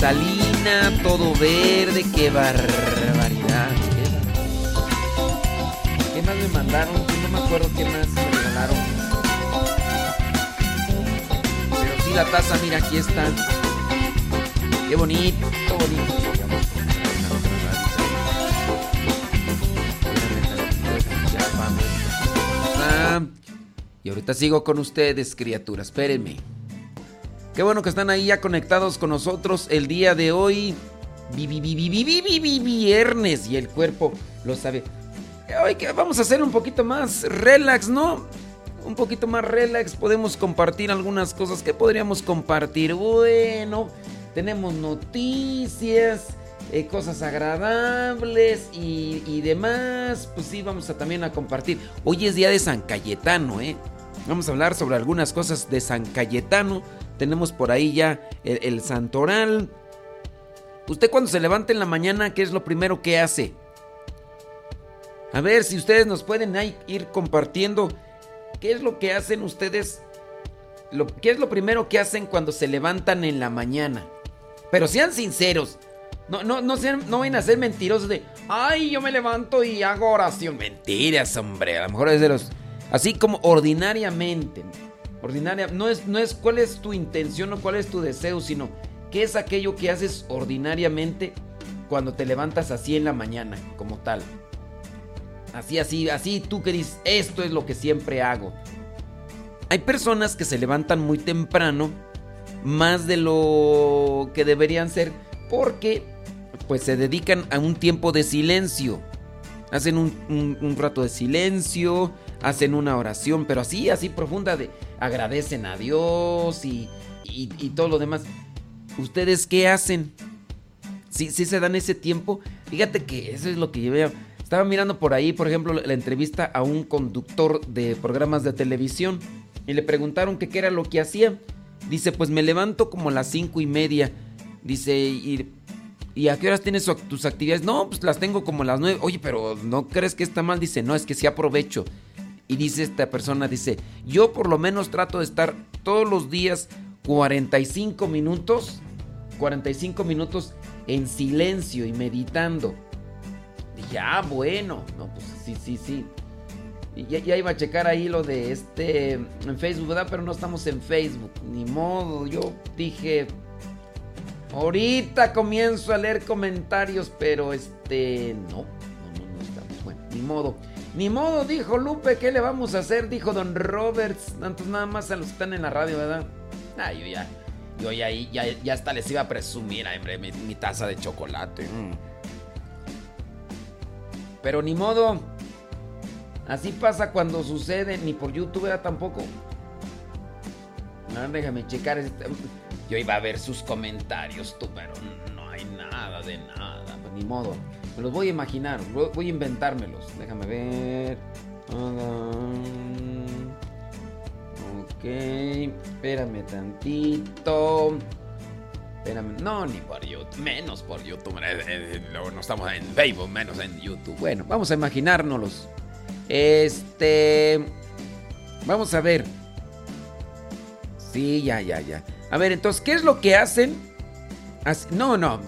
cristalina, todo verde, qué barbaridad. Qué, bar- ¿Qué más me mandaron? Yo no me acuerdo qué más me regalaron. Pero sí, la taza, mira, aquí está. Qué bonito, bonito. Ah, Y ahorita sigo con ustedes, criaturas. Espérenme. Qué bueno que están ahí ya conectados con nosotros el día de hoy. Vi- vi- vi- vi- vi- vi- vi- vi- Viernes y el cuerpo lo sabe. Hoy que vamos a hacer un poquito más relax, ¿no? Un poquito más relax. Podemos compartir algunas cosas que podríamos compartir. Bueno, tenemos noticias, eh, cosas agradables y, y demás. Pues sí, vamos a también a compartir. Hoy es día de San Cayetano, ¿eh? Vamos a hablar sobre algunas cosas de San Cayetano. Tenemos por ahí ya el, santoral. Usted cuando se levanta en la mañana, ¿qué es lo primero que hace? A ver si ustedes nos pueden ir compartiendo qué es lo que hacen ustedes. Lo, ¿Qué es lo primero que hacen cuando se levantan en la mañana? Pero sean sinceros. No, no, no, sean, no vayan a ser mentirosos de, ay, yo me levanto y hago oración. Mentiras, hombre. A lo mejor es de los... Así como ordinariamente. Ordinaria. No es, no es cuál es tu intención o cuál es tu deseo, sino qué es aquello que haces ordinariamente cuando te levantas así en la mañana, como tal. Así, así, así tú que dices, esto es lo que siempre hago. Hay personas que se levantan muy temprano, más de lo que deberían ser, porque pues se dedican a un tiempo de silencio. Hacen un, rato de silencio, hacen una oración, pero así, así profunda de agradecen a Dios y, y- todo lo demás. ¿Ustedes qué hacen? Si se dan ese tiempo, fíjate que eso es lo que yo veo. Estaba mirando por ahí, por ejemplo, la entrevista a un conductor de programas de televisión y le preguntaron qué era lo que hacía. Dice, pues me levanto como a las cinco y media. Dice, ¿y, ¿y a qué horas tienes tus actividades? No, pues las tengo como a las nueve. Oye, pero ¿no crees que está mal? Dice, no, es que sí aprovecho. Y dice esta persona, dice, yo por lo menos trato de estar todos los días 45 minutos, 45 minutos en silencio y meditando. Dije, ah, bueno, no, pues sí, sí, sí. Ya, ya, iba a checar ahí lo de este en Facebook, ¿verdad? Pero no estamos en Facebook. Ni modo. Yo dije. Ahorita comienzo a leer comentarios, pero este. No, no, no, no estamos. Bueno, ni modo. Ni modo, dijo Lupe, ¿qué le vamos a hacer? Dijo Don Roberts. Tantos nada más a los que están en la radio, ¿verdad? Ah, yo ya. Yo ya, ya, ya hasta les iba a presumir, hombre, mi, mi taza de chocolate. Mm. Pero ni modo. Así pasa cuando sucede, ni por YouTube era tampoco. No, déjame checar. Este. Yo iba a ver sus comentarios, tú, pero no hay nada de nada. Pues ni modo. Los voy a imaginar, voy a inventármelos. Déjame ver. Ok, espérame tantito. Espérame, no, ni por YouTube, menos por YouTube. Eh, eh, luego no estamos en Facebook, menos en YouTube. Bueno, vamos a imaginárnoslos. Este. Vamos a ver. Sí, ya, ya, ya. A ver, entonces, ¿qué es lo que hacen? No, no.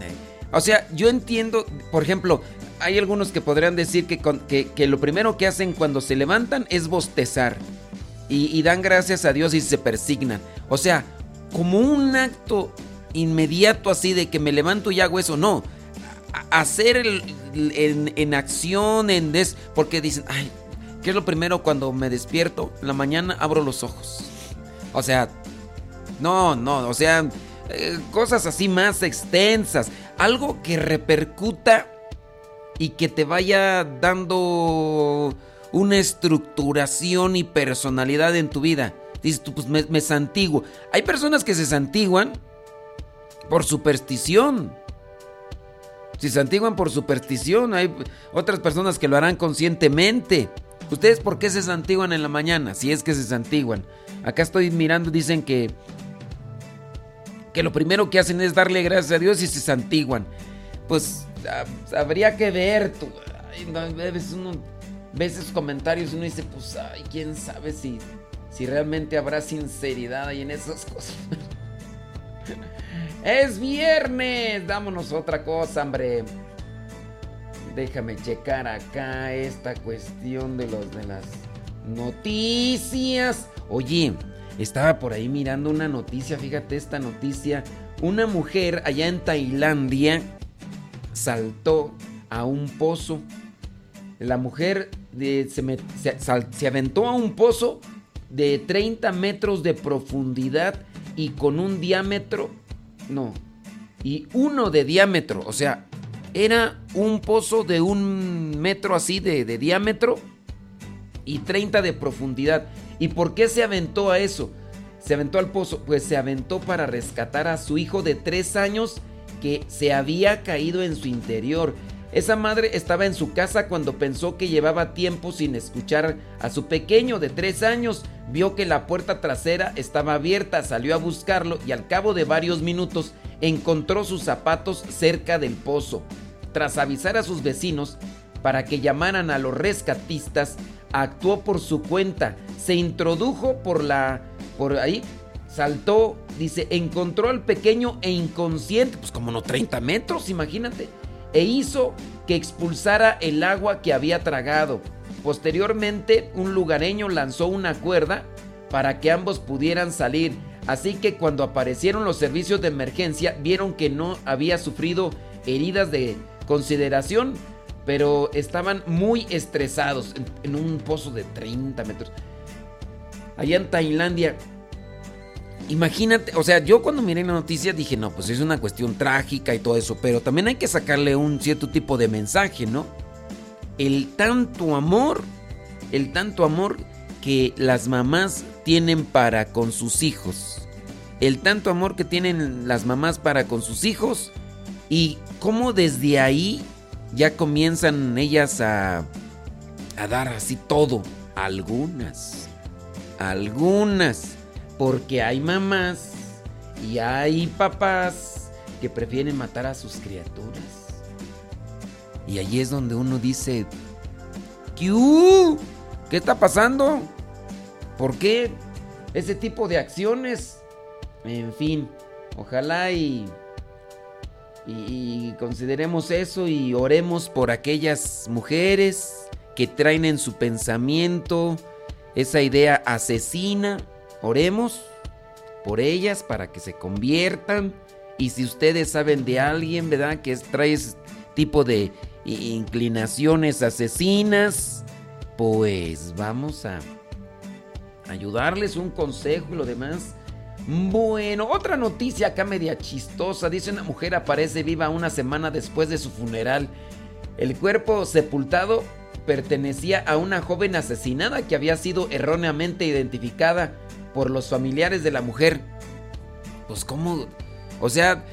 O sea, yo entiendo, por ejemplo, hay algunos que podrían decir que, que, lo primero que hacen cuando se levantan es bostezar. Y, dan gracias a Dios y se persignan. O sea, como un acto inmediato así de que me levanto y hago eso, no. hacer en, acción, en des... Porque dicen, ay, ¿qué es lo primero cuando me despierto? La mañana abro los ojos. O sea, no, no, o sea, eh, cosas así más extensas. Algo que repercuta y que te vaya dando una estructuración y personalidad en tu vida. Dices tú, pues me, santiguo. Hay personas que se santiguan por superstición. Si se santiguan por superstición, hay otras personas que lo harán conscientemente. ¿Ustedes por qué se santiguan en la mañana? Si es que se santiguan. Acá estoy mirando, dicen que que lo primero que hacen es darle gracias a Dios y se santiguan. Pues ah, habría que ver, tú, veces uno ve esos comentarios y uno dice, pues, ay, quién sabe si, si realmente habrá sinceridad ahí en esas cosas. es viernes, dámonos otra cosa, hombre. Déjame checar acá esta cuestión de los de las noticias. Oye, estaba por ahí mirando una noticia, fíjate esta noticia. Una mujer allá en Tailandia saltó a un pozo. La mujer se, aventó a un pozo de 30 metros de profundidad y con un diámetro, no, y uno de diámetro, o sea, era un pozo de un metro así de, de diámetro y 30 de profundidad. ¿Y por qué se aventó a eso? Se aventó al pozo, pues se aventó para rescatar a su hijo de tres años que se había caído en su interior. Esa madre estaba en su casa cuando pensó que llevaba tiempo sin escuchar a su pequeño de tres años. Vio que la puerta trasera estaba abierta, salió a buscarlo y al cabo de varios minutos encontró sus zapatos cerca del pozo. Tras avisar a sus vecinos para que llamaran a los rescatistas, actuó por su cuenta, se introdujo por la por ahí, saltó, dice, encontró al pequeño e inconsciente, pues como no 30 metros, imagínate, e hizo que expulsara el agua que había tragado. Posteriormente, un lugareño lanzó una cuerda para que ambos pudieran salir. Así que cuando aparecieron los servicios de emergencia, vieron que no había sufrido heridas de consideración, pero estaban muy estresados en, un pozo de 30 metros. Allá en Tailandia. Imagínate, o sea, yo cuando miré la noticia dije, no, pues es una cuestión trágica y todo eso, pero también hay que sacarle un cierto tipo de mensaje, ¿no? El tanto amor, el tanto amor que las mamás tienen para con sus hijos. El tanto amor que tienen las mamás para con sus hijos y cómo desde ahí ya comienzan ellas a, a dar así todo. Algunas. Algunas. Porque hay mamás y hay papás que prefieren matar a sus criaturas. Y ahí es donde uno dice, ¿qué, ¿Qué está pasando? ¿Por qué ese tipo de acciones? En fin, ojalá y y, consideremos eso y oremos por aquellas mujeres que traen en su pensamiento, esa idea asesina. Oremos por ellas para que se conviertan. Y si ustedes saben de alguien, ¿verdad? Que trae ese tipo de inclinaciones asesinas, pues vamos a ayudarles un consejo y lo demás. Bueno, otra noticia acá media chistosa. Dice una mujer aparece viva una semana después de su funeral. El cuerpo sepultado pertenecía a una joven asesinada que había sido erróneamente identificada por los familiares de la mujer. Pues cómo, o sea,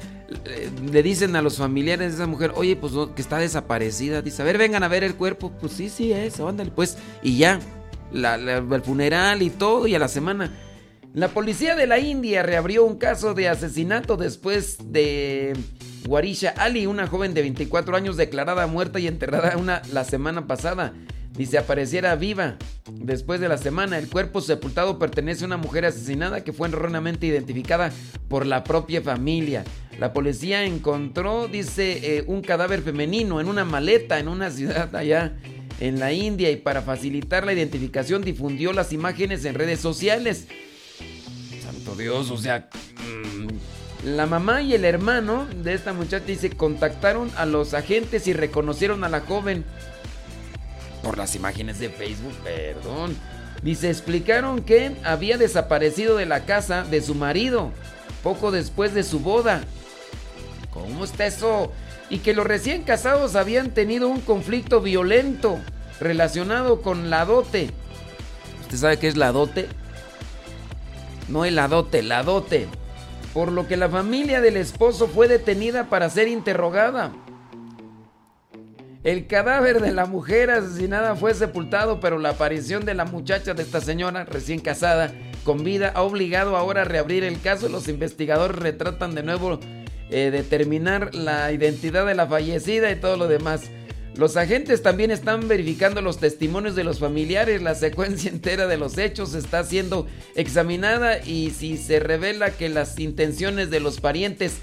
le dicen a los familiares de esa mujer, oye, pues que está desaparecida. Dice, a ver, vengan a ver el cuerpo. Pues sí, sí, eso, ándale, pues. Y ya, el funeral y todo, y a la semana. La policía de la India reabrió un caso de asesinato después de Warisha Ali, una joven de 24 años declarada muerta y enterrada una, la semana pasada. Dice apareciera viva. Después de la semana, el cuerpo sepultado pertenece a una mujer asesinada que fue erróneamente identificada por la propia familia. La policía encontró, dice, eh, un cadáver femenino en una maleta en una ciudad allá en la India y para facilitar la identificación difundió las imágenes en redes sociales. Dios, o sea, mm, la mamá y el hermano de esta muchacha dice contactaron a los agentes y reconocieron a la joven por las imágenes de Facebook, perdón. Dice, explicaron que había desaparecido de la casa de su marido poco después de su boda. ¿Cómo está eso? Y que los recién casados habían tenido un conflicto violento relacionado con la dote. ¿Usted sabe qué es la dote? No el dote, la dote. Por lo que la familia del esposo fue detenida para ser interrogada. El cadáver de la mujer asesinada fue sepultado, pero la aparición de la muchacha de esta señora recién casada con vida ha obligado ahora a reabrir el caso. Los investigadores retratan de nuevo eh, determinar la identidad de la fallecida y todo lo demás. Los agentes también están verificando los testimonios de los familiares. La secuencia entera de los hechos está siendo examinada y si se revela que las intenciones de los parientes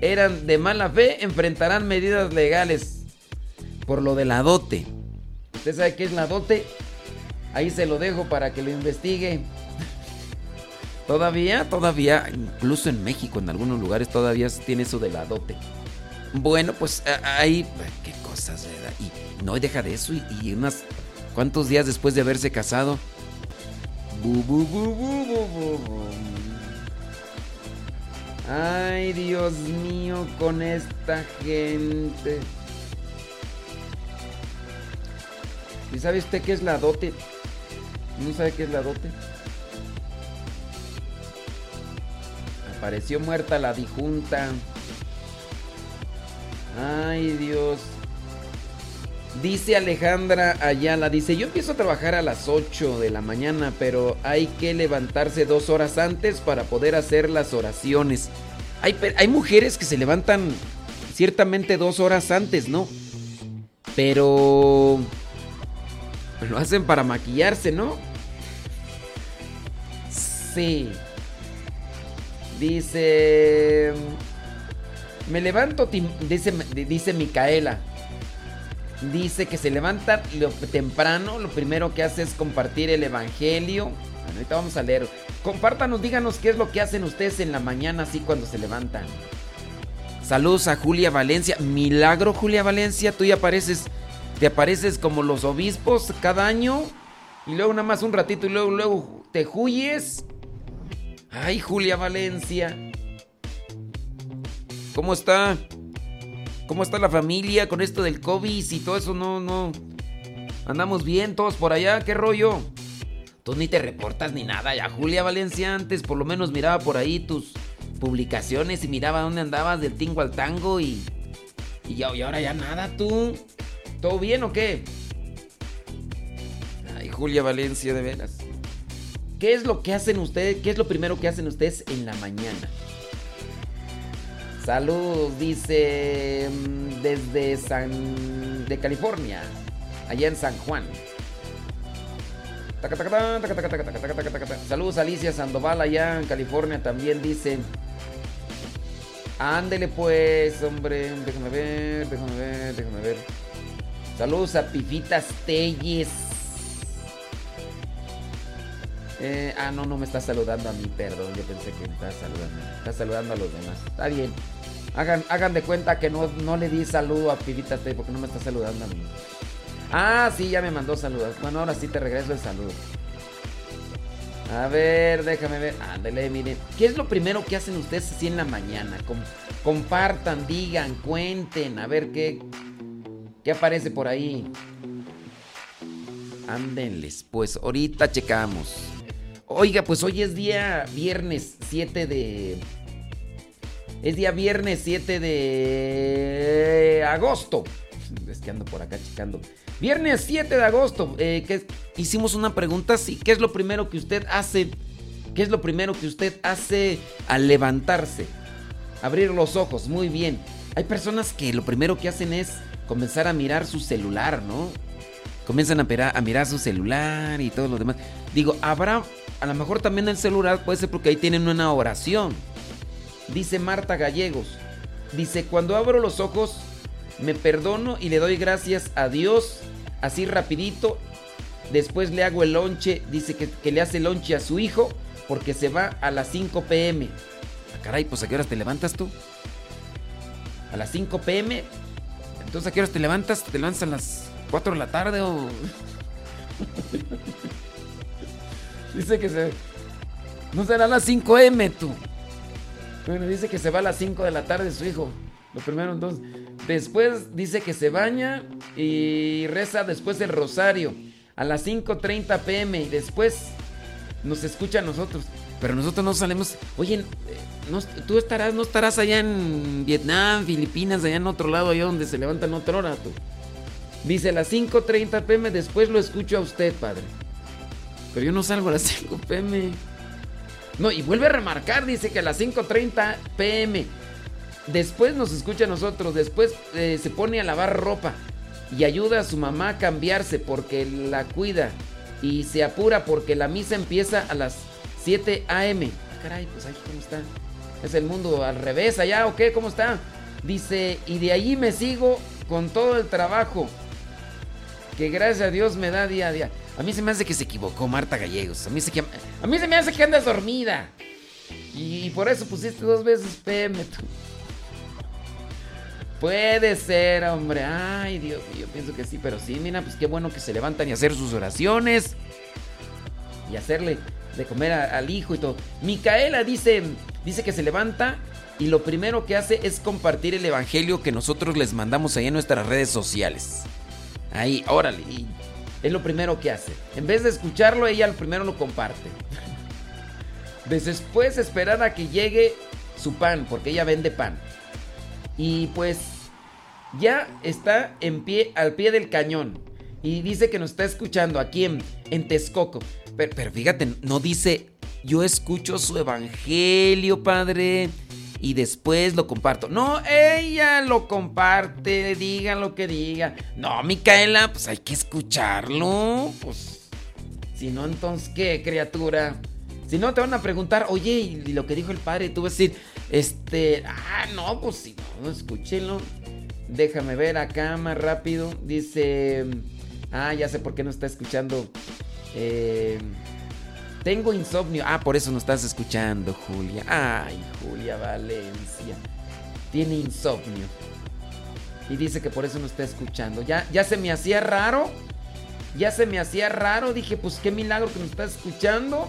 eran de mala fe, enfrentarán medidas legales por lo de la dote. ¿Usted sabe qué es la dote? Ahí se lo dejo para que lo investigue. Todavía, todavía, incluso en México, en algunos lugares todavía tiene eso de la dote. Bueno, pues ahí, cosas, ¿verdad? Y no deja de eso y, unas cuantos días después de haberse casado. Ay, Dios mío, con esta gente. ¿Y sabe usted qué es la dote? ¿No sabe qué es la dote? Apareció muerta la dijunta. Ay, Dios. Dice Alejandra Ayala, dice, yo empiezo a trabajar a las 8 de la mañana, pero hay que levantarse dos horas antes para poder hacer las oraciones. Hay, hay mujeres que se levantan ciertamente dos horas antes, ¿no? Pero lo hacen para maquillarse, ¿no? Sí. Dice... Me levanto, dice, dice Micaela. Dice que se levanta temprano, lo primero que hace es compartir el Evangelio. ahorita vamos a leer. Compártanos, díganos qué es lo que hacen ustedes en la mañana así cuando se levantan. Saludos a Julia Valencia. Milagro Julia Valencia, tú ya apareces te apareces como los obispos cada año y luego nada más un ratito y luego, luego te huyes. Ay, Julia Valencia. ¿Cómo está? ¿Cómo está la familia con esto del COVID y todo eso? No, no. Andamos bien todos por allá, ¿qué rollo? Tú ni te reportas ni nada ya, Julia Valencia. Antes por lo menos miraba por ahí tus publicaciones y miraba dónde andabas del tingo al tango y. Y, ya, y ahora ya nada, tú. ¿Todo bien o qué? Ay, Julia Valencia, de veras. ¿Qué es lo que hacen ustedes? ¿Qué es lo primero que hacen ustedes en la mañana? Saludos, dice mm, desde San de California, allá en San Juan. Saludos Alicia Sandoval allá en California también dice. Ándele pues, hombre, déjame ver, déjame ver, déjame ver. Saludos a Pifitas Telles. Eh, ah, no, no me está saludando a mí, perdón. Yo pensé que me saludando. Está saludando a los demás. Está bien. Hagan, hagan de cuenta que no, no le di saludo a Pifitas Telles porque no me está saludando a mí. Ah, sí, ya me mandó saludos. Bueno, ahora sí te regreso el saludo. A ver, déjame ver. Ándale, miren. ¿Qué es lo primero que hacen ustedes así en la mañana? compartan, digan, cuenten. A ver qué, qué aparece por ahí. Ándenles. Pues ahorita checamos. Oiga, pues hoy es día viernes 7 de. Es día viernes 7 de agosto. Es que ando por acá checando. Viernes 7 de agosto, eh, que hicimos una pregunta, sí, ¿qué es lo primero que usted hace? ¿Qué es lo primero que usted hace al levantarse? Abrir los ojos, muy bien. Hay personas que lo primero que hacen es comenzar a mirar su celular, ¿no? Comienzan a, a mirar su celular y todo lo demás. Digo, habrá, a lo mejor también el celular puede ser porque ahí tienen una oración. Dice Marta Gallegos. Dice, cuando abro los ojos, me perdono y le doy gracias a Dios así rapidito. Después le hago el lonche, dice que, le hace lonche a su hijo porque se va a las 5 pm. Ah, caray, pues a qué horas te levantas tú? A las 5 pm. Entonces a qué horas te levantas? ¿Te levantas a las 4 de la tarde o...? dice que se... No será las 5 m tú. Bueno, dice que se va a las 5 de la tarde su hijo. Lo primero entonces. Después dice que se baña y reza después el rosario a las 5.30 pm y después nos escucha a nosotros. Pero nosotros no salimos. Oye, no, tú estarás, no estarás allá en Vietnam, Filipinas, allá en otro lado, allá donde se levantan otra hora tú. Dice a las 5.30 pm, después lo escucho a usted, padre. Pero yo no salgo a las 5 pm. No, y vuelve a remarcar, dice que a las 5.30 pm. Después nos escucha a nosotros, después eh, se pone a lavar ropa y ayuda a su mamá a cambiarse porque la cuida y se apura porque la misa empieza a las 7 a.m. Ah, caray, pues ahí cómo está. Es el mundo al revés allá, ¿o qué? ¿Cómo está? Dice, y de allí me sigo con todo el trabajo que gracias a Dios me da día a día. A mí se me hace que se equivocó Marta Gallegos. A mí se, a mí se me hace que andas dormida. Y por eso pusiste dos veces PM. Puede ser, hombre. Ay, Dios mío, pienso que sí, pero sí, mira, pues qué bueno que se levantan y hacer sus oraciones. Y hacerle de comer al hijo y todo. Micaela dice, dice que se levanta y lo primero que hace es compartir el evangelio que nosotros les mandamos ahí en nuestras redes sociales. Ahí, órale. Es lo primero que hace. En vez de escucharlo, ella lo primero lo comparte. Después esperar a que llegue su pan, porque ella vende pan. Y pues ya está en pie, al pie del cañón. Y dice que nos está escuchando aquí en, en Texcoco. Pero, pero fíjate, no dice, yo escucho su evangelio, padre. Y después lo comparto. No, ella lo comparte, diga lo que diga. No, Micaela, pues hay que escucharlo. Pues, si no, entonces, ¿qué, criatura? Si no, te van a preguntar, oye, y lo que dijo el padre, tú vas a decir, este, ah, no, pues si no, escúchenlo. Déjame ver acá más rápido. Dice, ah, ya sé por qué no está escuchando. Eh, tengo insomnio. Ah, por eso no estás escuchando, Julia. Ay, Julia Valencia. Tiene insomnio. Y dice que por eso no está escuchando. Ya, ya se me hacía raro. Ya se me hacía raro. Dije, pues qué milagro que me está escuchando.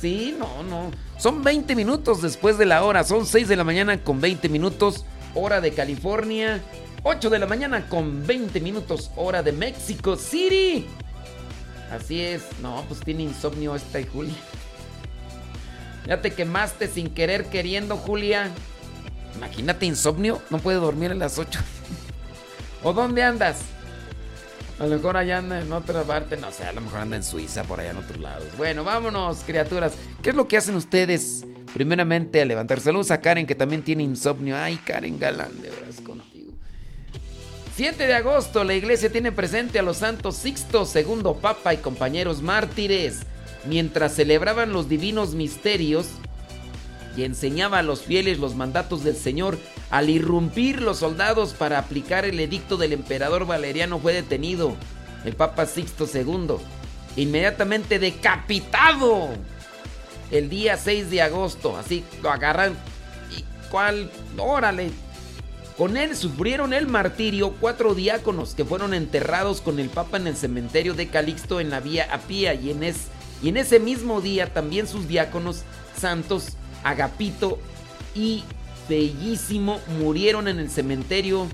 Sí, no, no. Son 20 minutos después de la hora. Son 6 de la mañana con 20 minutos, hora de California. 8 de la mañana con 20 minutos, hora de México City. Así es. No, pues tiene insomnio esta y Julia. Ya te quemaste sin querer queriendo, Julia. Imagínate insomnio. No puede dormir a las 8. ¿O dónde andas? A lo mejor allá anda en otra parte, no sé, a lo mejor anda en Suiza, por allá en otros lados. Bueno, vámonos, criaturas. ¿Qué es lo que hacen ustedes? Primeramente, a levantar. Saludos a Karen, que también tiene insomnio. Ay, Karen Galán, de contigo. 7 de agosto, la iglesia tiene presente a los santos Sixto, segundo papa y compañeros mártires. Mientras celebraban los divinos misterios y enseñaba a los fieles los mandatos del Señor, Al irrumpir los soldados para aplicar el edicto del emperador Valeriano fue detenido el Papa Sixto II, inmediatamente decapitado el día 6 de agosto. Así lo agarran. ¿Y cuál? Órale. Con él sufrieron el martirio cuatro diáconos que fueron enterrados con el Papa en el cementerio de Calixto en la vía Apía y en, y en ese mismo día también sus diáconos santos Agapito y Bellísimo murieron en el cementerio,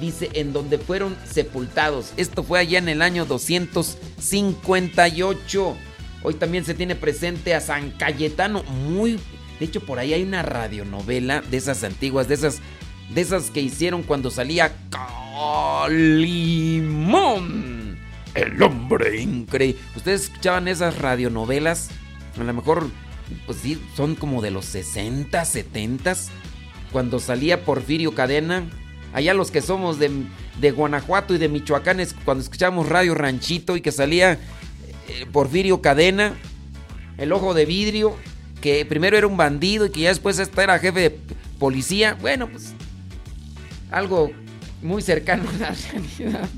dice, en donde fueron sepultados. Esto fue allá en el año 258. Hoy también se tiene presente a San Cayetano, muy... De hecho, por ahí hay una radionovela de esas antiguas, de esas, de esas que hicieron cuando salía Calimón, el hombre increíble. ¿Ustedes escuchaban esas radionovelas? A lo mejor, pues sí, son como de los 60, 70 cuando salía Porfirio Cadena. Allá los que somos de, Guanajuato y de Michoacán, cuando escuchamos Radio Ranchito y que salía eh, Porfirio Cadena, el ojo de vidrio, que primero era un bandido y que ya después era jefe de policía. Bueno, pues algo muy cercano a la realidad.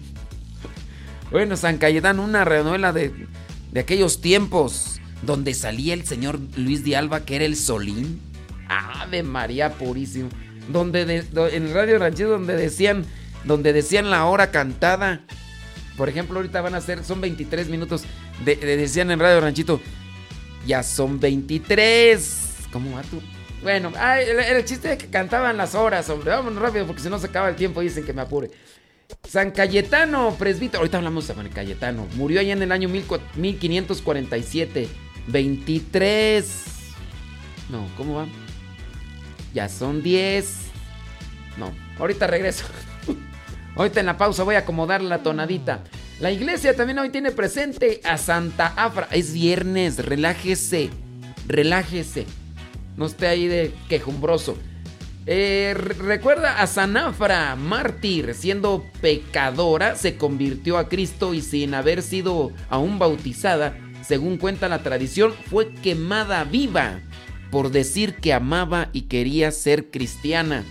Bueno, San Cayetano, una renovela de, de aquellos tiempos donde salía el señor Luis de Alba, que era el Solín. Ave María Purísimo. Donde en Radio Ranchero donde decían, donde decían la hora cantada. Por ejemplo, ahorita van a ser, son 23 minutos. decían en Radio Ranchito, ya son 23. ¿Cómo va tú? Bueno, el, chiste es que cantaban las horas, hombre. Vámonos rápido porque si no se acaba el tiempo dicen que me apure. San Cayetano, presbítero. Ahorita hablamos de San Cayetano. Murió allá en el año 1547. 23. No, ¿cómo va? Ya son 10. No, ahorita regreso. ahorita en la pausa voy a acomodar la tonadita. La iglesia también hoy tiene presente a Santa Afra. Es viernes, relájese, relájese. No esté ahí de quejumbroso. Eh, recuerda a Sanafra, mártir, siendo pecadora, se convirtió a Cristo y sin haber sido aún bautizada, según cuenta la tradición, fue quemada viva por decir que amaba y quería ser cristiana.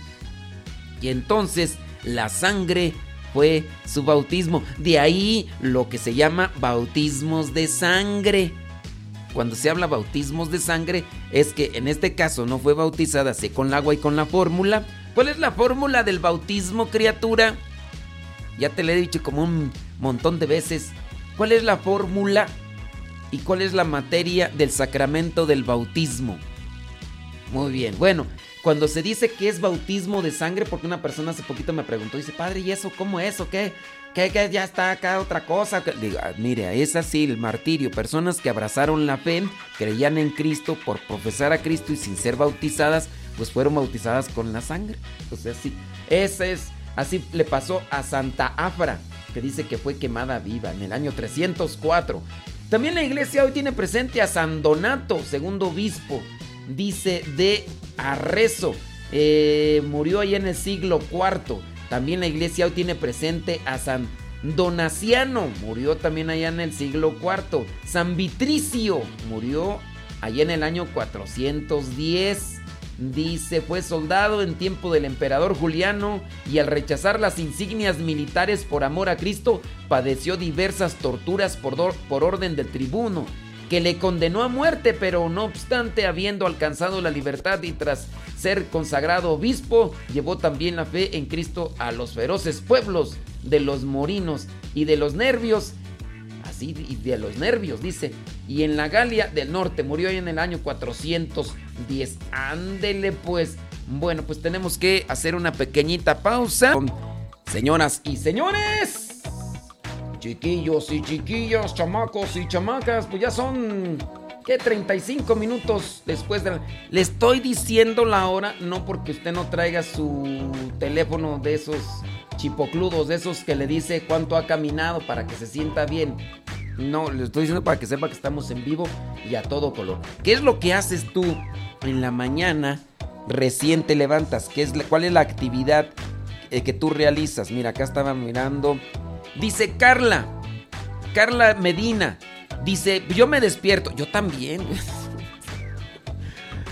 Y entonces la sangre fue su bautismo. De ahí lo que se llama bautismos de sangre. Cuando se habla bautismos de sangre es que en este caso no fue bautizada así con el agua y con la fórmula. ¿Cuál es la fórmula del bautismo, criatura? Ya te lo he dicho como un montón de veces. ¿Cuál es la fórmula y cuál es la materia del sacramento del bautismo? Muy bien. Bueno, cuando se dice que es bautismo de sangre, porque una persona hace poquito me preguntó, dice, padre, ¿y eso cómo es o qué? ¿Qué, qué ya está acá otra cosa? Digo, ah, mire, es así el martirio. Personas que abrazaron la fe, creían en Cristo por profesar a Cristo y sin ser bautizadas, pues fueron bautizadas con la sangre. O sea, sí, ese es, así le pasó a Santa Afra, que dice que fue quemada viva en el año 304. También la iglesia hoy tiene presente a San Donato, segundo obispo dice de Arrezo. Eh, murió ahí en el siglo IV. También la iglesia hoy tiene presente a San Donaciano. Murió también allá en el siglo IV. San Vitricio. Murió allá en el año 410. Dice, fue soldado en tiempo del emperador Juliano y al rechazar las insignias militares por amor a Cristo, padeció diversas torturas por, por orden del tribuno que le condenó a muerte, pero no obstante, habiendo alcanzado la libertad y tras ser consagrado obispo, llevó también la fe en Cristo a los feroces pueblos de los morinos y de los nervios, así de los nervios, dice, y en la Galia del Norte murió en el año 410. Ándele pues. Bueno, pues tenemos que hacer una pequeñita pausa. Señoras y señores. Chiquillos y chiquillas, chamacos y chamacas, pues ya son, ¿qué? 35 minutos después de... Le estoy diciendo la hora, no porque usted no traiga su teléfono de esos chipocludos, de esos que le dice cuánto ha caminado para que se sienta bien. No, le estoy diciendo para que sepa que estamos en vivo y a todo color. ¿Qué es lo que haces tú en la mañana recién te levantas? ¿Qué es, ¿Cuál es la actividad eh, que tú realizas? Mira, acá estaba mirando Dice Carla, Carla Medina, dice, yo me despierto, yo también.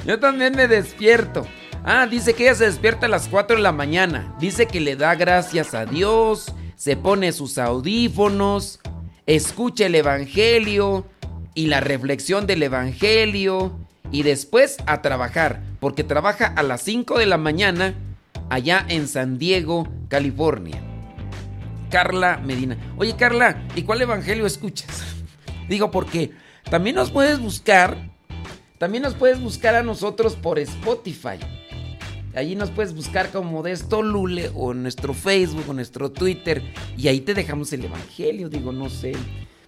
Yo también me despierto. Ah, dice que ella se despierta a las 4 de la mañana. Dice que le da gracias a Dios, se pone sus audífonos, escucha el Evangelio y la reflexión del Evangelio y después a trabajar, porque trabaja a las 5 de la mañana allá en San Diego, California. Carla Medina. Oye Carla, ¿y cuál Evangelio escuchas? Digo porque también nos puedes buscar, también nos puedes buscar a nosotros por Spotify. Allí nos puedes buscar como Modesto Lule o en nuestro Facebook o nuestro Twitter y ahí te dejamos el Evangelio, digo, no sé.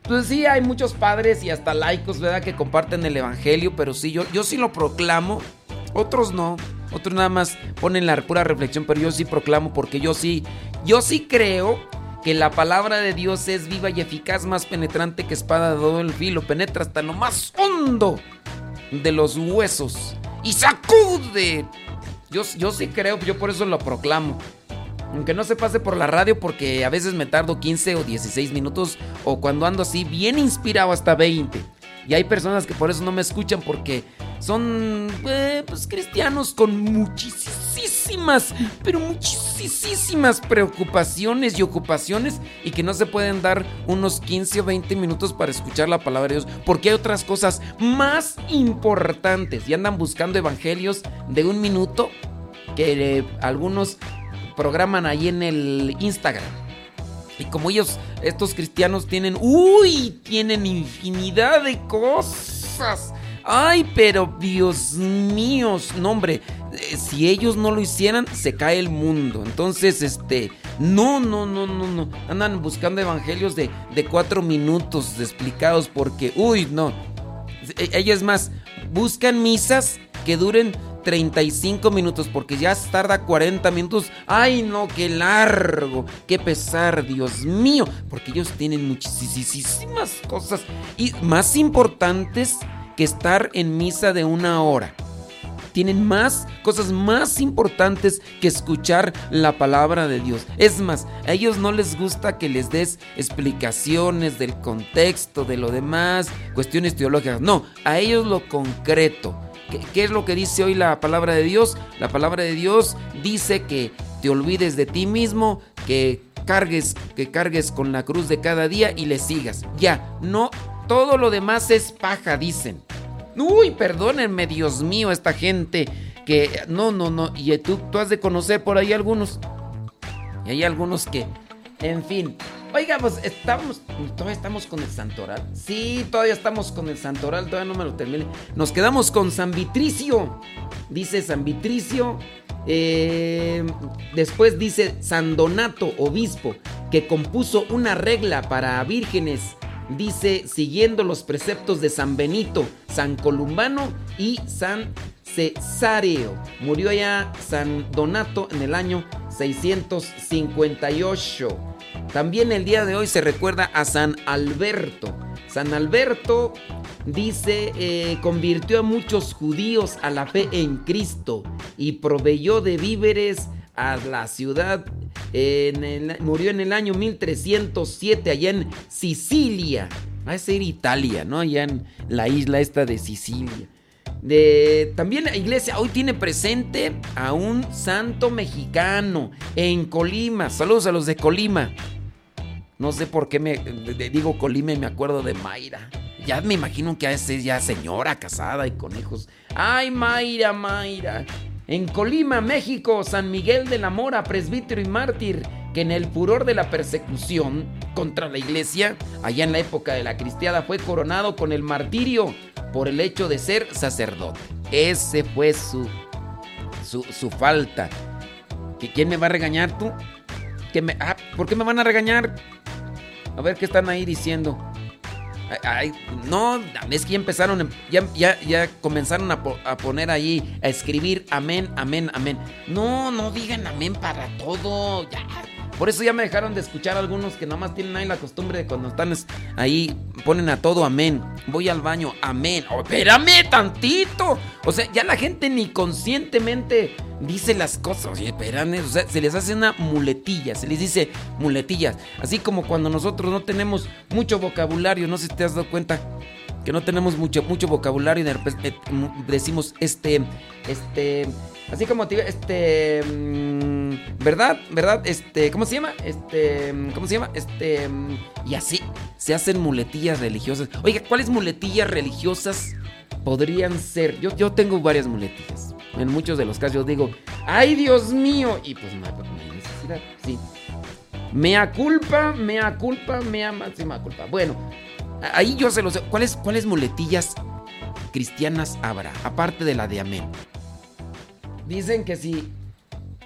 Pues sí, hay muchos padres y hasta laicos, ¿verdad? Que comparten el Evangelio, pero sí, yo, yo sí lo proclamo, otros no. Otros nada más ponen la pura reflexión, pero yo sí proclamo porque yo sí, yo sí creo que la palabra de Dios es viva y eficaz, más penetrante que espada de el filo, penetra hasta lo más hondo de los huesos y sacude. Yo, yo sí creo, yo por eso lo proclamo. Aunque no se pase por la radio porque a veces me tardo 15 o 16 minutos o cuando ando así bien inspirado hasta 20. Y hay personas que por eso no me escuchan porque son eh, pues, cristianos con muchísimas, pero muchísimas preocupaciones y ocupaciones y que no se pueden dar unos 15 o 20 minutos para escuchar la palabra de Dios porque hay otras cosas más importantes y andan buscando evangelios de un minuto que eh, algunos programan ahí en el Instagram. Y como ellos, estos cristianos tienen, uy, tienen infinidad de cosas. Ay, pero Dios mío, no hombre, eh, si ellos no lo hicieran, se cae el mundo. Entonces, este, no, no, no, no, no. Andan buscando evangelios de, de cuatro minutos explicados porque, uy, no. E, ellos más, buscan misas que duren 35 minutos porque ya tarda 40 minutos. Ay, no, qué largo, qué pesar, Dios mío, porque ellos tienen muchísimas cosas y más importantes que estar en misa de una hora. Tienen más cosas más importantes que escuchar la palabra de Dios. Es más, a ellos no les gusta que les des explicaciones del contexto, de lo demás, cuestiones teológicas. No, a ellos lo concreto ¿Qué, es lo que dice hoy la palabra de Dios? La palabra de Dios dice que te olvides de ti mismo, que cargues, que cargues con la cruz de cada día y le sigas. Ya, no, todo lo demás es paja, dicen. Uy, perdónenme, Dios mío, esta gente que no, no, no, y tú, has de conocer por ahí algunos. Y hay algunos que, en fin, Oiga, pues estamos, todavía estamos con el santoral. Sí, todavía estamos con el santoral, todavía no me lo terminé. Nos quedamos con San Vitricio. Dice San Vitricio. Eh, después dice San Donato, obispo, que compuso una regla para vírgenes. Dice, siguiendo los preceptos de San Benito, San Columbano y San Cesareo. Murió ya San Donato en el año 658. También el día de hoy se recuerda a San Alberto. San Alberto dice, eh, convirtió a muchos judíos a la fe en Cristo y proveyó de víveres a la ciudad. Murió en el año 1307 allá en Sicilia. Va a ser Italia, ¿no? Allá en la isla esta de Sicilia. De, también la iglesia hoy tiene presente a un santo mexicano en Colima. Saludos a los de Colima. No sé por qué me digo Colima y me acuerdo de Mayra. Ya me imagino que es ya señora casada y con hijos. Ay, Mayra, Mayra. En Colima, México, San Miguel de la Mora, presbítero y mártir, que en el furor de la persecución contra la iglesia, allá en la época de la cristiada, fue coronado con el martirio por el hecho de ser sacerdote. Ese fue su, su, su falta. ¿Quién me va a regañar tú? ¿Qué me, ah, ¿Por qué me van a regañar? A ver qué están ahí diciendo. No, es que ya empezaron, ya, ya, ya comenzaron a, a, poner ahí, a escribir amén, amén, amén. No, no digan amén para todo. Ya, por eso ya me dejaron de escuchar algunos que nada más tienen ahí la costumbre de cuando están ahí ponen a todo amén. Voy al baño, amén. Oh, espérame tantito. O sea, ya la gente ni conscientemente dice las cosas. Oye. O sea, se les hace una muletilla. Se les dice muletillas. Así como cuando nosotros no tenemos mucho vocabulario. No sé si te has dado cuenta que no tenemos mucho, mucho vocabulario y eh, decimos este, este Así como te este mm, ¿verdad? ¿Verdad? Este, ¿cómo se llama? Este, mm, ¿cómo se llama? Este, mm, y así se hacen muletillas religiosas. Oiga, ¿cuáles muletillas religiosas podrían ser? Yo, yo tengo varias muletillas. En muchos de los casos yo digo, ¡ay Dios mío! Y pues no, no hay necesidad, sí. Mea culpa, mea culpa, mea máxima culpa. Bueno, ahí yo se lo sé. ¿Cuáles, ¿Cuáles muletillas cristianas habrá? Aparte de la de amén. Dicen que si.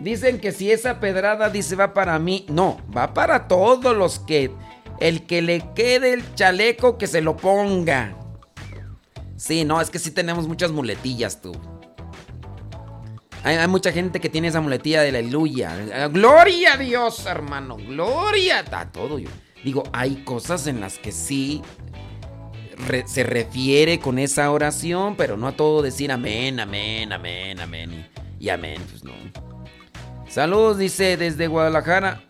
Dicen que si esa pedrada dice va para mí. No, va para todos los que. El que le quede el chaleco que se lo ponga. Sí, no, es que sí tenemos muchas muletillas, tú. Hay, mucha gente que tiene esa muletilla de la aleluya. Gloria a Dios, hermano. Gloria a todo. Yo digo, hay cosas en las que sí se refiere con esa oración, pero no a todo decir amén, amén, amén, amén y, amén. Pues no. Saludos, dice desde Guadalajara.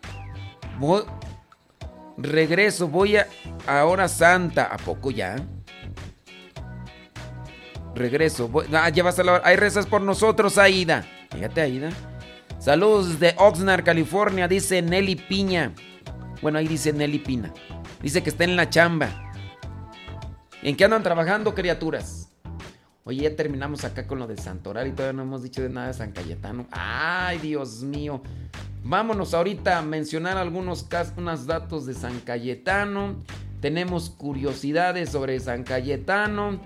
regreso, voy a, a hora santa. ¿A poco ya? Regreso. ah, ya Hay rezas por nosotros, Aida. Fíjate, Aida. Saludos de Oxnard, California, dice Nelly Piña. Bueno, ahí dice Nelly Pina. Dice que está en la chamba. ¿En qué andan trabajando, criaturas? Oye, ya terminamos acá con lo de Santoral y todavía no hemos dicho de nada de San Cayetano. Ay, Dios mío. Vámonos ahorita a mencionar algunos unos datos de San Cayetano. Tenemos curiosidades sobre San Cayetano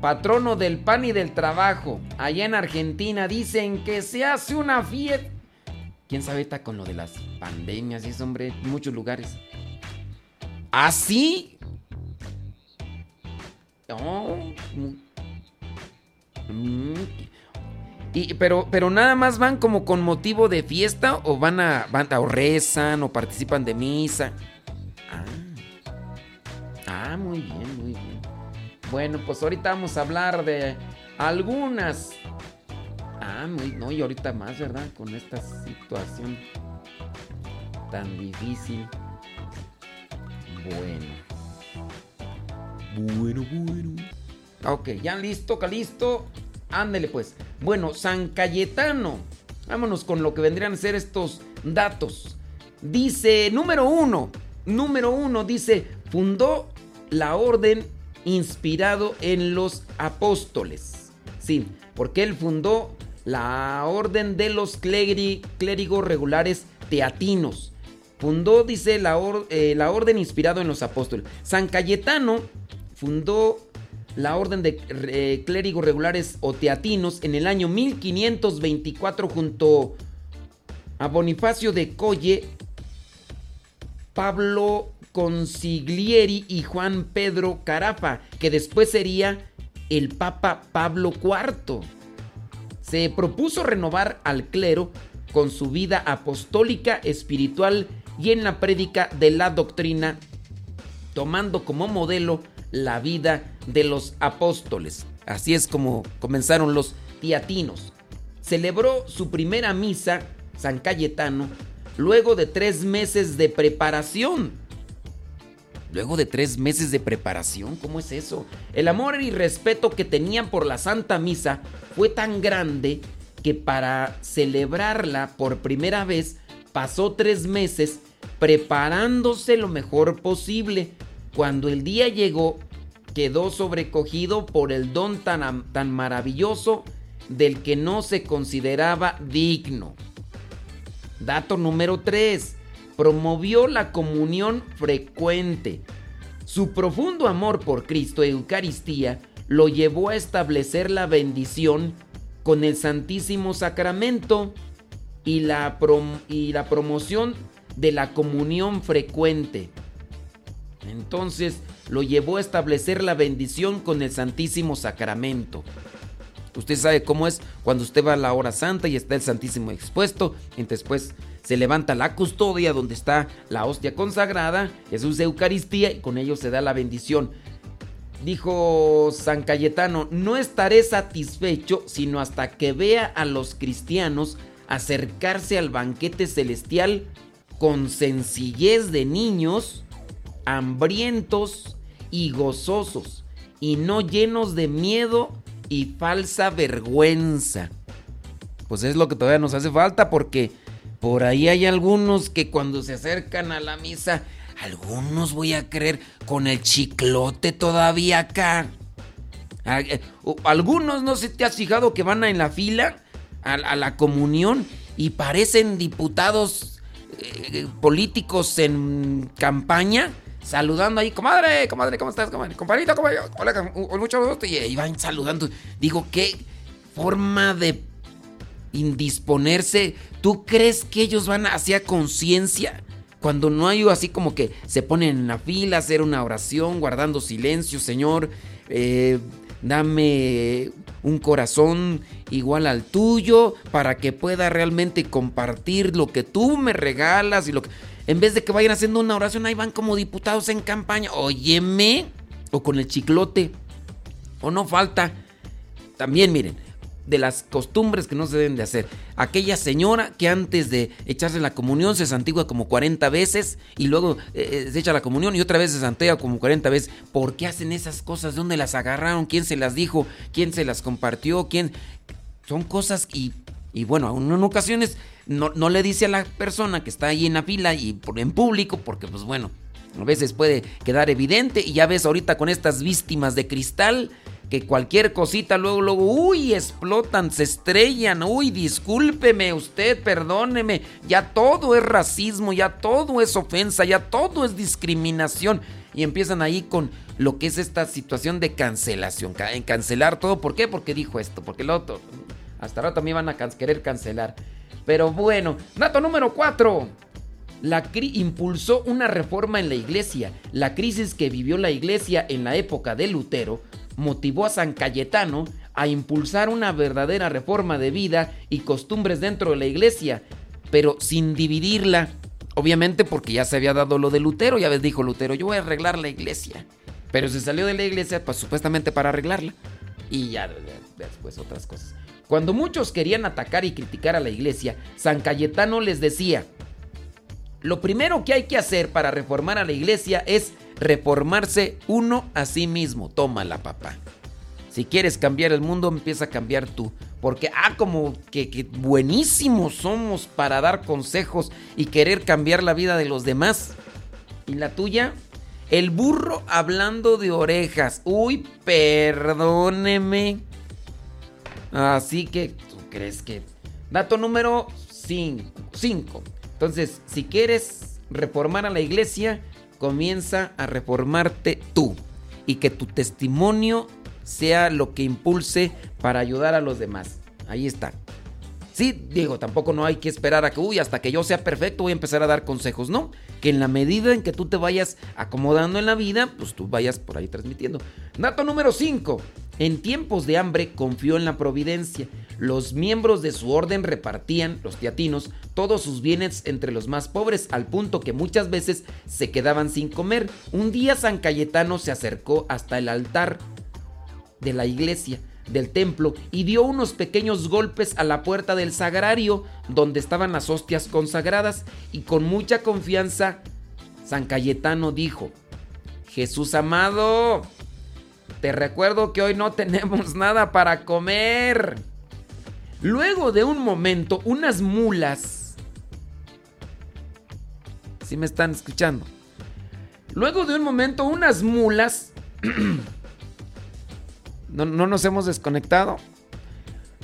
patrono del pan y del trabajo. Allá en Argentina dicen que se hace una fiesta. ¿Quién sabe está con lo de las pandemias y eso, hombre? Muchos lugares. ¿Así? ¿Ah, mm. Y, pero, pero nada más van como con motivo de fiesta o van a, van o rezan o participan de misa. Ah, ah muy bien, muy bien. Bueno, pues ahorita vamos a hablar de algunas. Ah, no, y ahorita más, ¿verdad? Con esta situación tan difícil. Bueno. Bueno, bueno. Ok, ya listo, listo. Ándele pues. Bueno, San Cayetano. Vámonos con lo que vendrían a ser estos datos. Dice, número uno. Número uno, dice, fundó la orden inspirado en los apóstoles. Sí, porque él fundó la orden de los clérigos regulares teatinos. Fundó, dice, la, eh, la orden inspirado en los apóstoles. San Cayetano fundó la orden de eh, clérigos regulares o teatinos en el año 1524 junto a Bonifacio de Colle, Pablo Consiglieri y Juan Pedro Carafa, que después sería el Papa Pablo IV. Se propuso renovar al clero con su vida apostólica, espiritual y en la prédica de la doctrina, tomando como modelo la vida de los apóstoles. Así es como comenzaron los tiatinos. Celebró su primera misa, San Cayetano, luego de tres meses de preparación Luego de tres meses de preparación, ¿cómo es eso? El amor y respeto que tenían por la Santa Misa fue tan grande que para celebrarla por primera vez pasó tres meses preparándose lo mejor posible. Cuando el día llegó, quedó sobrecogido por el don tan, tan maravilloso del que no se consideraba digno. Dato número 3 promovió la comunión frecuente. Su profundo amor por Cristo y Eucaristía lo llevó a establecer la bendición con el Santísimo Sacramento y la, y la promoción de la comunión frecuente. Entonces lo llevó a establecer la bendición con el Santísimo Sacramento. Usted sabe cómo es cuando usted va a la hora santa y está el Santísimo expuesto, y después se levanta la custodia donde está la hostia consagrada, Jesús Eucaristía y con ello se da la bendición. Dijo San Cayetano, no estaré satisfecho sino hasta que vea a los cristianos acercarse al banquete celestial con sencillez de niños, hambrientos y gozosos, y no llenos de miedo y falsa vergüenza. pues es lo que todavía nos hace falta porque por ahí hay algunos que cuando se acercan a la misa, algunos voy a creer con el chiclote todavía acá. Ah, eh, algunos no se te has fijado que van en la fila a, la comunión y parecen diputados eh, políticos en campaña saludando ahí, comadre, comadre, ¿cómo estás, comadre? Compadrito, comadre, hola, mucho gusto. Y ahí van saludando. Digo, qué forma de indisponerse. ¿Tú crees que ellos van hacia conciencia? Cuando no hay así como que se ponen en la fila, hacer una oración, guardando silencio, Señor, eh, dame un corazón igual al tuyo para que pueda realmente compartir lo que tú me regalas y lo que... En vez de que vayan haciendo una oración, ahí van como diputados en campaña. Óyeme. O con el chiclote. O no falta. También miren, de las costumbres que no se deben de hacer. Aquella señora que antes de echarse la comunión se santigua como 40 veces y luego eh, eh, se echa la comunión y otra vez se santigua como 40 veces. ¿Por qué hacen esas cosas? ¿De dónde las agarraron? ¿Quién se las dijo? ¿Quién se las compartió? ¿Quién? Son cosas y, y bueno, en ocasiones no, le dice a la persona que está ahí en la fila y en público, porque pues bueno, a veces puede quedar evidente y ya ves ahorita con estas víctimas de cristal que cualquier cosita luego, luego, uy, explotan, se estrellan, uy, discúlpeme usted, perdóneme, ya todo es racismo, ya todo es ofensa, ya todo es discriminación. Y empiezan ahí con lo que es esta situación de cancelación, en cancelar todo. ¿Por qué? Porque dijo esto, porque el otro. Hasta ahora también van a querer cancelar. Pero bueno, dato número 4. La impulsó una reforma en la iglesia. La crisis que vivió la iglesia en la época de Lutero motivó a San Cayetano a impulsar una verdadera reforma de vida y costumbres dentro de la iglesia, pero sin dividirla. Obviamente porque ya se había dado lo de Lutero, ya ves, dijo Lutero, yo voy a arreglar la iglesia. Pero se salió de la iglesia, pues supuestamente para arreglarla. Y ya después otras cosas. Cuando muchos querían atacar y criticar a la iglesia, San Cayetano les decía, lo primero que hay que hacer para reformar a la iglesia es reformarse uno a sí mismo. Tómala, papá. Si quieres cambiar el mundo, empieza a cambiar tú. Porque, ah, como que, que, buenísimos somos para dar consejos y querer cambiar la vida de los demás. ¿Y la tuya? El burro hablando de orejas. Uy, perdóneme. Así que, ¿tú crees que...? Dato número 5. Entonces, si quieres reformar a la iglesia, comienza a reformarte tú. Y que tu testimonio sea lo que impulse para ayudar a los demás. Ahí está. Sí, digo, tampoco no hay que esperar a que, uy, hasta que yo sea perfecto voy a empezar a dar consejos, ¿no? Que en la medida en que tú te vayas acomodando en la vida, pues tú vayas por ahí transmitiendo. Dato número 5. En tiempos de hambre confió en la providencia. Los miembros de su orden repartían, los teatinos, todos sus bienes entre los más pobres, al punto que muchas veces se quedaban sin comer. Un día San Cayetano se acercó hasta el altar de la iglesia del templo y dio unos pequeños golpes a la puerta del sagrario donde estaban las hostias consagradas y con mucha confianza San Cayetano dijo, Jesús amado, te recuerdo que hoy no tenemos nada para comer. Luego de un momento, unas mulas... Si me están escuchando? Luego de un momento, unas mulas No, nos hemos desconectado.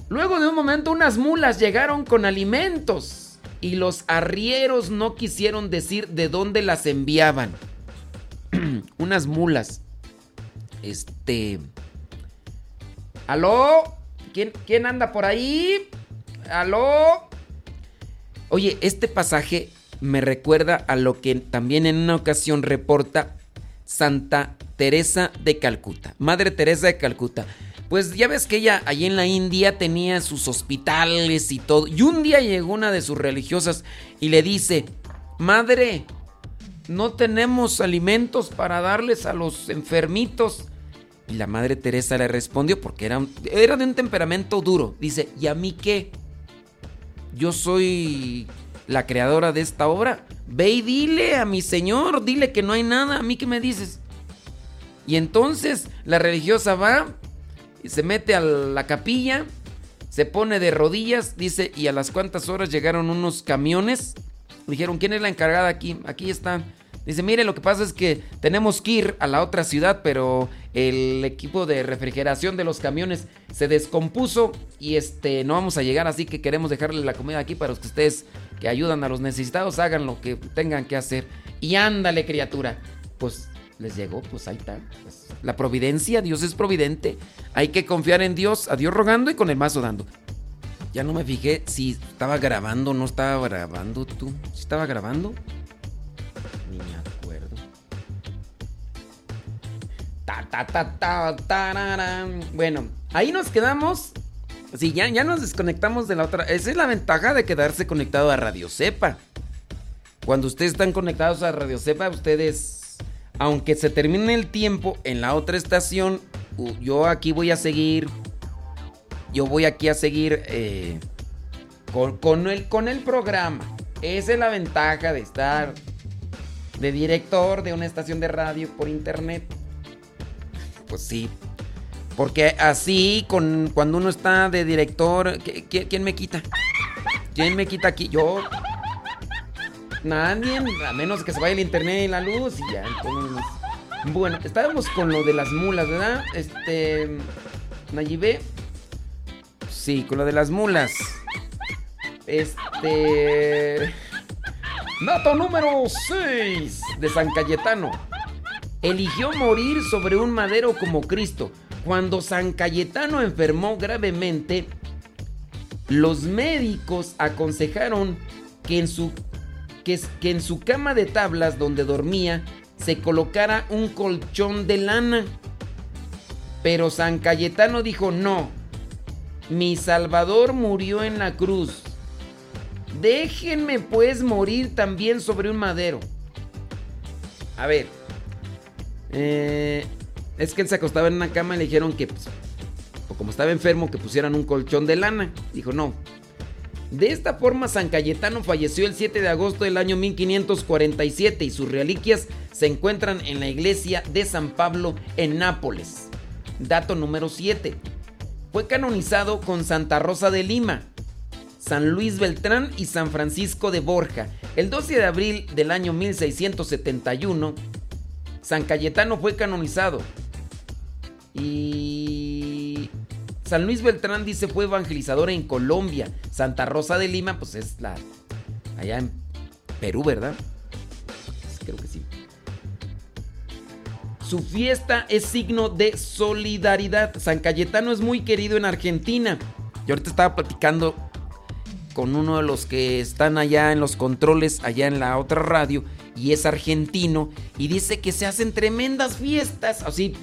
Luego de un momento unas mulas llegaron con alimentos y los arrieros no quisieron decir de dónde las enviaban. unas mulas. Este... ¿Aló? ¿Quién, ¿Quién anda por ahí? ¿Aló? Oye, este pasaje me recuerda a lo que también en una ocasión reporta Santa Teresa de Calcuta, Madre Teresa de Calcuta. Pues ya ves que ella allí en la India tenía sus hospitales y todo. Y un día llegó una de sus religiosas y le dice, Madre, no tenemos alimentos para darles a los enfermitos. Y la Madre Teresa le respondió, porque era, era de un temperamento duro. Dice, ¿y a mí qué? Yo soy la creadora de esta obra. Ve y dile a mi Señor, dile que no hay nada. ¿A mí qué me dices? Y entonces la religiosa va y se mete a la capilla, Se pone de rodillas, dice, y a las cuantas horas llegaron unos camiones. Dijeron, ¿quién es la encargada aquí? Aquí están. Dice, mire, lo que pasa es que tenemos que ir a la otra ciudad, pero el equipo de refrigeración de los camiones se descompuso y este no vamos a llegar, así que queremos dejarle la comida aquí para que ustedes que ayudan a los necesitados hagan lo que tengan que hacer. Y ándale, criatura. Pues les llegó, pues ahí está. Pues, la providencia, Dios es providente. Hay que confiar en Dios, a Dios rogando y con el mazo dando. Ya no me fijé si estaba grabando o no estaba grabando tú. ¿Sí estaba grabando? Ni me acuerdo. Ta, ta, ta, ta, tararán. Bueno, ahí nos quedamos. Sí, ya, ya nos desconectamos de la otra. Esa es la ventaja de quedarse conectado a Radio Cepa. Cuando ustedes están conectados a Radio Cepa, ustedes, aunque se termine el tiempo en la otra estación, yo aquí voy a seguir. Yo voy aquí a seguir eh, con, el, con el programa. Esa es la ventaja de estar de director de una estación de radio por internet. Pues sí. Porque así, con, cuando uno está de director, ¿qui- qui- ¿quién me quita? ¿Quién me quita aquí? Yo. Nadie, a menos que se vaya el internet y la luz y ya. entonces- Bueno, estábamos con lo de las mulas, ¿verdad? Este. Nayibé. Sí, con lo de las mulas. Este. Dato número 6 de San Cayetano. Eligió morir sobre un madero como Cristo. Cuando San Cayetano enfermó gravemente, los médicos aconsejaron que en su, que, en su cama de tablas donde dormía se colocara un colchón de lana. Pero San Cayetano dijo no. Mi Salvador murió en la cruz. Déjenme pues morir también sobre un madero. A ver. eh, es que él se acostaba en una cama y le dijeron que, pues, o como estaba enfermo, que pusieran un colchón de lana. Dijo, no. De esta forma, San Cayetano falleció el 7 de agosto del año 1547 y sus reliquias se encuentran en la iglesia de San Pablo en Nápoles. Dato número 7. Fue canonizado con Santa Rosa de Lima, San Luis Beltrán y San Francisco de Borja. El 12 de abril del año 1671, San Cayetano fue canonizado. Y San Luis Beltrán dice fue evangelizador en Colombia. Santa Rosa de Lima, pues es la allá en Perú, ¿verdad? Pues creo que sí. Su fiesta es signo de solidaridad. San Cayetano es muy querido en Argentina. Yo ahorita estaba platicando con uno de los que están allá en los controles, allá en la otra radio, y es argentino, y dice que se hacen tremendas fiestas, así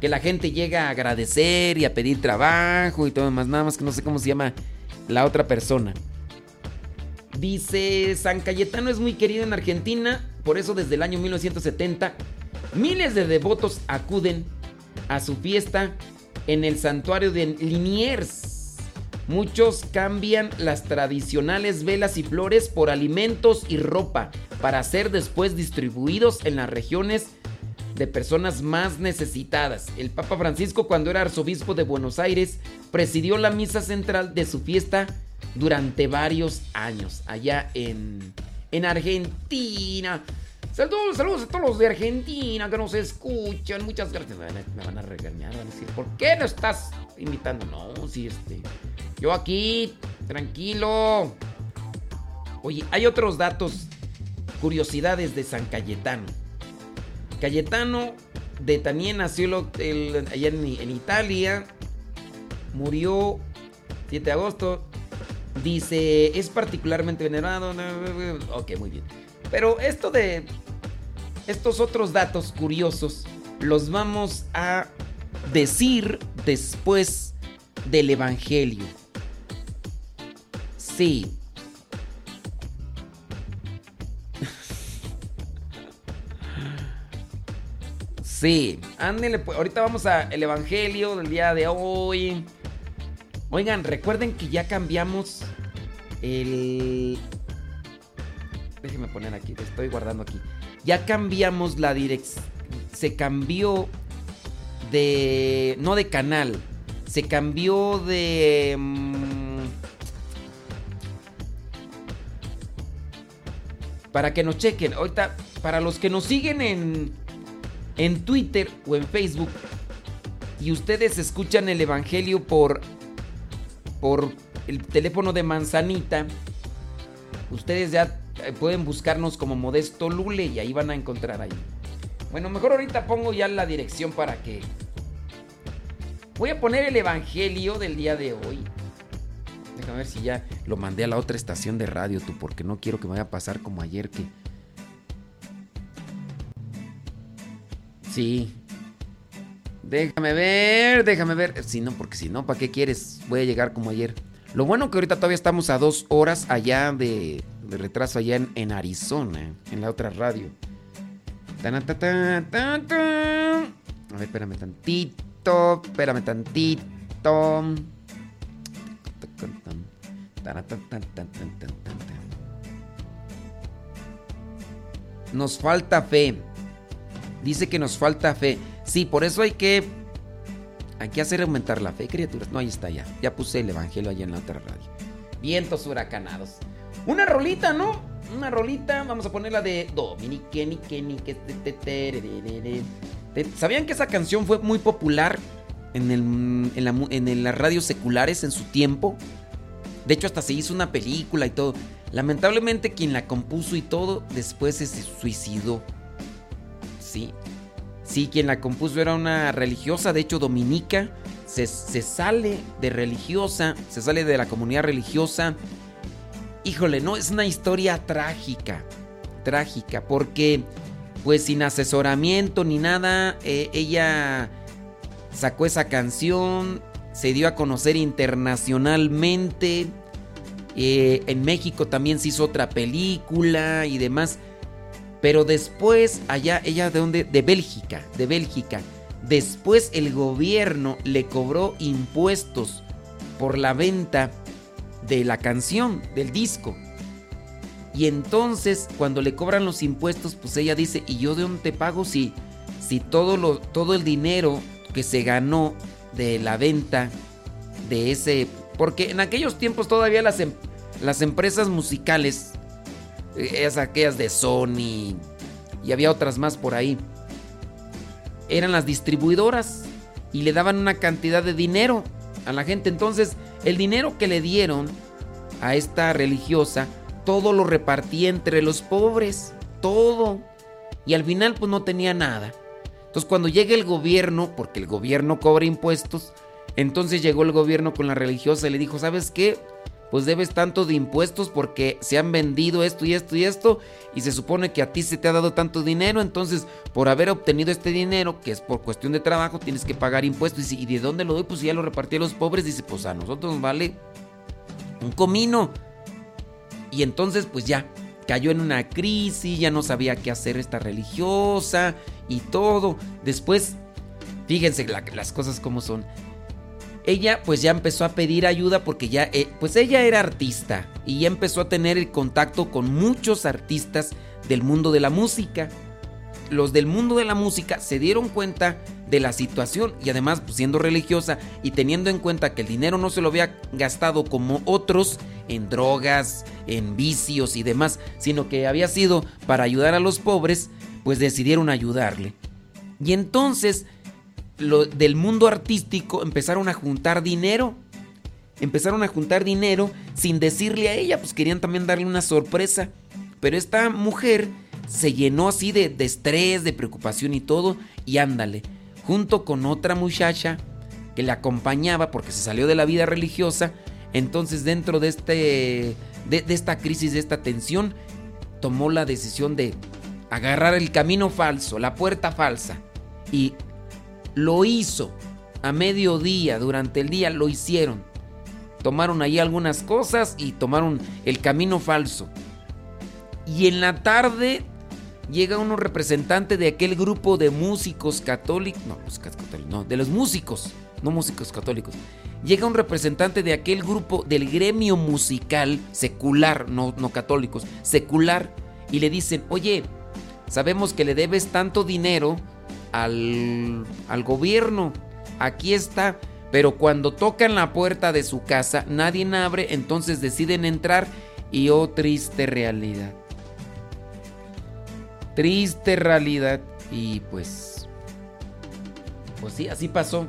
que la gente llega a agradecer y a pedir trabajo y todo demás, nada más que no sé cómo se llama la otra persona. Dice, San Cayetano es muy querido en Argentina, por eso desde el año 1970 miles de devotos acuden a su fiesta en el santuario de Liniers. Muchos cambian las tradicionales velas y flores por alimentos y ropa para ser después distribuidos en las regiones de personas más necesitadas. El Papa Francisco, cuando era arzobispo de Buenos Aires, presidió la misa central de su fiesta durante varios años allá en, en Argentina. Saludos, saludos a todos los de Argentina que nos escuchan. Muchas gracias. Me van a, regañar, van a decir, ¿por qué no estás invitando? No, sí, este. Yo aquí, tranquilo. Oye, hay otros datos, curiosidades de San Cayetano. Cayetano de también nació el- allá en, en Italia. Murió 7 de agosto. Dice, es particularmente venerado. Ok, muy bien. Pero esto de estos otros datos curiosos los vamos a decir después del Evangelio. Sí. Sí, ándele, pues. Ahorita vamos al Evangelio del día de hoy. Oigan, recuerden que ya cambiamos el... Déjenme poner aquí, te estoy guardando aquí. Ya cambiamos la dirección. Se cambió de... No de canal. Se cambió de... Mm, para que nos chequen. Ahorita, para los que nos siguen en en Twitter o en Facebook y ustedes escuchan el Evangelio por, por el teléfono de Manzanita, ustedes ya eh, pueden buscarnos como Modesto Lule y ahí van a encontrar ahí. Bueno, mejor ahorita pongo ya la dirección para que... Voy a poner el Evangelio del día de hoy. Déjame ver si ya lo mandé a la otra estación de radio, tú, porque no quiero que me vaya a pasar como ayer que... Déjame ver, déjame ver. Si no, porque si no, ¿para qué quieres? Voy a llegar como ayer. Lo bueno que ahorita todavía estamos a dos horas allá de, retraso, allá en, Arizona, en la otra radio. A ver, espérame tantito, espérame tantito. Nos falta fe. Dice que nos falta fe. Sí, por eso hay que hay que hacer aumentar la fe, criaturas. No, ahí está ya. Ya puse el evangelio allá en la otra radio. Vientos huracanados. Una rolita, ¿no? Una rolita. Vamos a ponerla de Dominique, ¿Sabían que esa canción fue muy popular en, en las radios seculares en su tiempo? De hecho, hasta se hizo una película y todo. Lamentablemente, quien la compuso y todo, después se suicidó. Sí. Sí, quien la compuso era una religiosa, de hecho, dominica. Se, sale de religiosa, se sale de la comunidad religiosa. Híjole, no, es una historia trágica. Trágica, porque, pues sin asesoramiento ni nada, eh, ella sacó esa canción, se dio a conocer internacionalmente. Eh, en México también se hizo otra película y demás. Pero después, allá, ella de dónde? De Bélgica, de Bélgica. Después el gobierno le cobró impuestos por la venta de la canción, del disco. Y entonces, cuando le cobran los impuestos, pues ella dice, ¿y yo de dónde te pago si, si todo, lo, todo el dinero que se ganó de la venta de ese... Porque en aquellos tiempos todavía las, em, las empresas musicales, esas aquellas de Sony y había otras más por ahí, eran las distribuidoras y le daban una cantidad de dinero a la gente. Entonces, el dinero que le dieron a esta religiosa, todo lo repartía entre los pobres, todo. Y al final pues no tenía nada. Entonces cuando llega el gobierno, porque el gobierno cobra impuestos, entonces llegó el gobierno con la religiosa y le dijo, ¿sabes qué? Pues debes tanto de impuestos porque se han vendido esto y esto y esto y se supone que a ti se te ha dado tanto dinero, entonces por haber obtenido este dinero, que es por cuestión de trabajo, tienes que pagar impuestos. ¿Y de dónde lo doy? Pues ya lo repartí a los pobres. Dice, pues a nosotros nos vale un comino. Y entonces pues ya, cayó en una crisis, ya no sabía qué hacer esta religiosa y todo. Después, fíjense las cosas como son ella pues ya empezó a pedir ayuda porque ya, eh, pues ella era artista y ya empezó a tener el contacto con muchos artistas del mundo de la música. Los del mundo de la música se dieron cuenta de la situación y además pues, siendo religiosa y teniendo en cuenta que el dinero no se lo había gastado como otros en drogas, en vicios y demás, sino que había sido para ayudar a los pobres, pues decidieron ayudarle. Y entonces del mundo artístico empezaron a juntar dinero. Empezaron a juntar dinero sin decirle a ella, pues querían también darle una sorpresa. Pero esta mujer se llenó así de, estrés, de preocupación y todo, y ándale, junto con otra muchacha que le acompañaba porque se salió de la vida religiosa, entonces dentro de, este, de, de esta crisis, de esta tensión, tomó la decisión de agarrar el camino falso, la puerta falsa, y lo hizo. A mediodía, durante el día, lo hicieron. Tomaron ahí algunas cosas y tomaron el camino falso. Y en la tarde llega uno representante de aquel grupo de músicos católicos. No, no, de los músicos, no músicos católicos. Llega un representante de aquel grupo del gremio musical secular, no, no católicos, secular, y le dicen, oye, sabemos que le debes tanto dinero al, al gobierno. Aquí está. Pero cuando tocan la puerta de su casa, nadie abre, entonces deciden entrar y oh triste realidad. Triste realidad. Y pues... Pues sí, así pasó.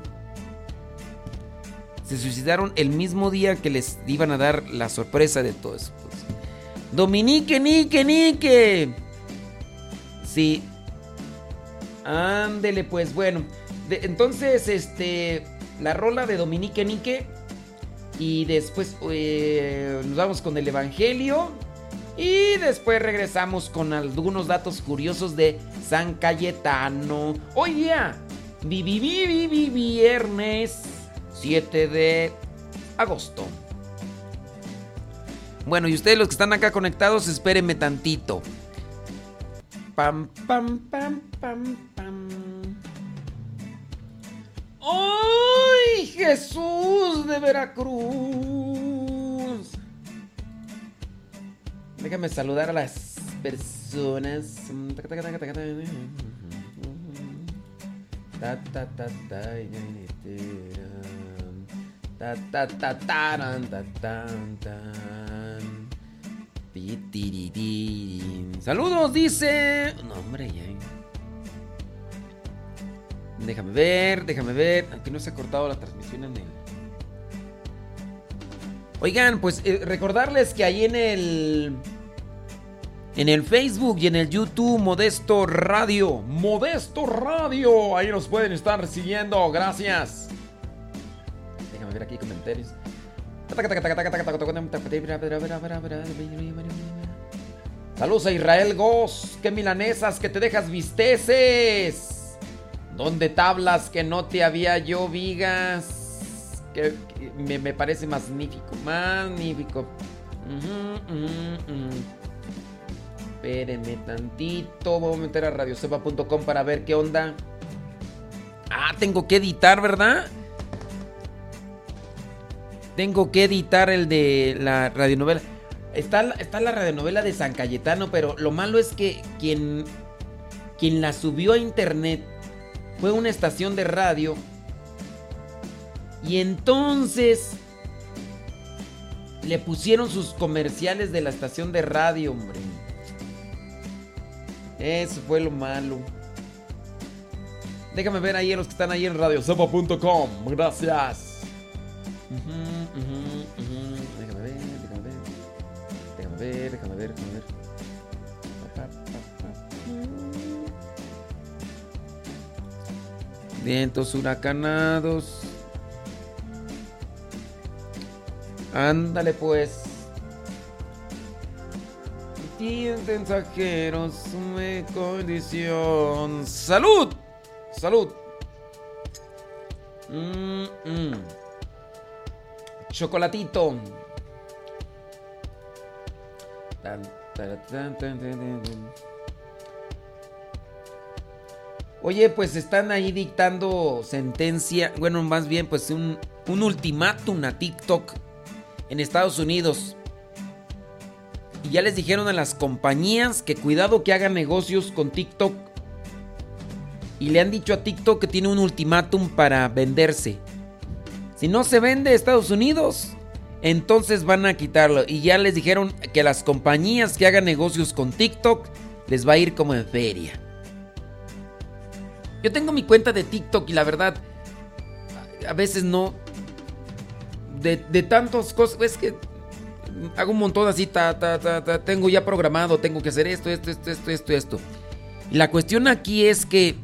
Se suicidaron el mismo día que les iban a dar la sorpresa de todo eso. Pues. Dominique, Nique, Nique. Sí. Ándele, pues bueno. entonces, este. La rola de Dominique Nique. Y después eh, nos vamos con el Evangelio. Y después regresamos con algunos datos curiosos de San Cayetano. Hoy día, vi, vi, vi, viernes 7 de agosto. Bueno, y ustedes los que están acá conectados, espérenme tantito. Pam, pam, pam, pam, pam. ¡Ay, Jesús de Veracruz! Déjame saludar a las personas. Ta, ta, ta, ta, Ta, ta, ta, ta, ta, Saludos, dice. No, hombre, ya. Déjame ver, déjame ver. Aquí no se ha cortado la transmisión en el. Oigan, pues eh, recordarles que ahí en el. En el Facebook y en el YouTube, Modesto Radio. Modesto Radio. Ahí nos pueden estar siguiendo. Gracias ver aquí comentarios. Saludos a Israel Goss, que milanesas que te dejas visteces. Donde tablas que no te había yo vigas. Que, me, parece magnífico, magnífico. Espérenme tantito. Voy a meter a radiosepa.com para ver qué onda. Ah, tengo que editar, ¿verdad? Tengo que editar el de la radionovela. Está, está la radionovela de San Cayetano, pero lo malo es que quien, quien la subió a internet fue una estación de radio. Y entonces le pusieron sus comerciales de la estación de radio, hombre. Eso fue lo malo. Déjame ver ahí a los que están ahí en radiosopa.com. Gracias. Déjame ver, déjame ver. Déjame ver, déjame ver, déjame ver. Vientos huracanados. Ándale pues. mensajeros, me condición. ¡Salud! ¡Salud! Mm, mm. Chocolatito. Oye, pues están ahí dictando sentencia, bueno, más bien pues un, un ultimátum a TikTok en Estados Unidos. Y ya les dijeron a las compañías que cuidado que hagan negocios con TikTok. Y le han dicho a TikTok que tiene un ultimátum para venderse. Si no se vende Estados Unidos, entonces van a quitarlo. Y ya les dijeron que las compañías que hagan negocios con TikTok les va a ir como en feria. Yo tengo mi cuenta de TikTok y la verdad, a veces no. De, de tantas cosas, es que hago un montón así, ta, ta, ta, tengo ya programado, tengo que hacer esto, esto, esto, esto, esto, esto. Y la cuestión aquí es que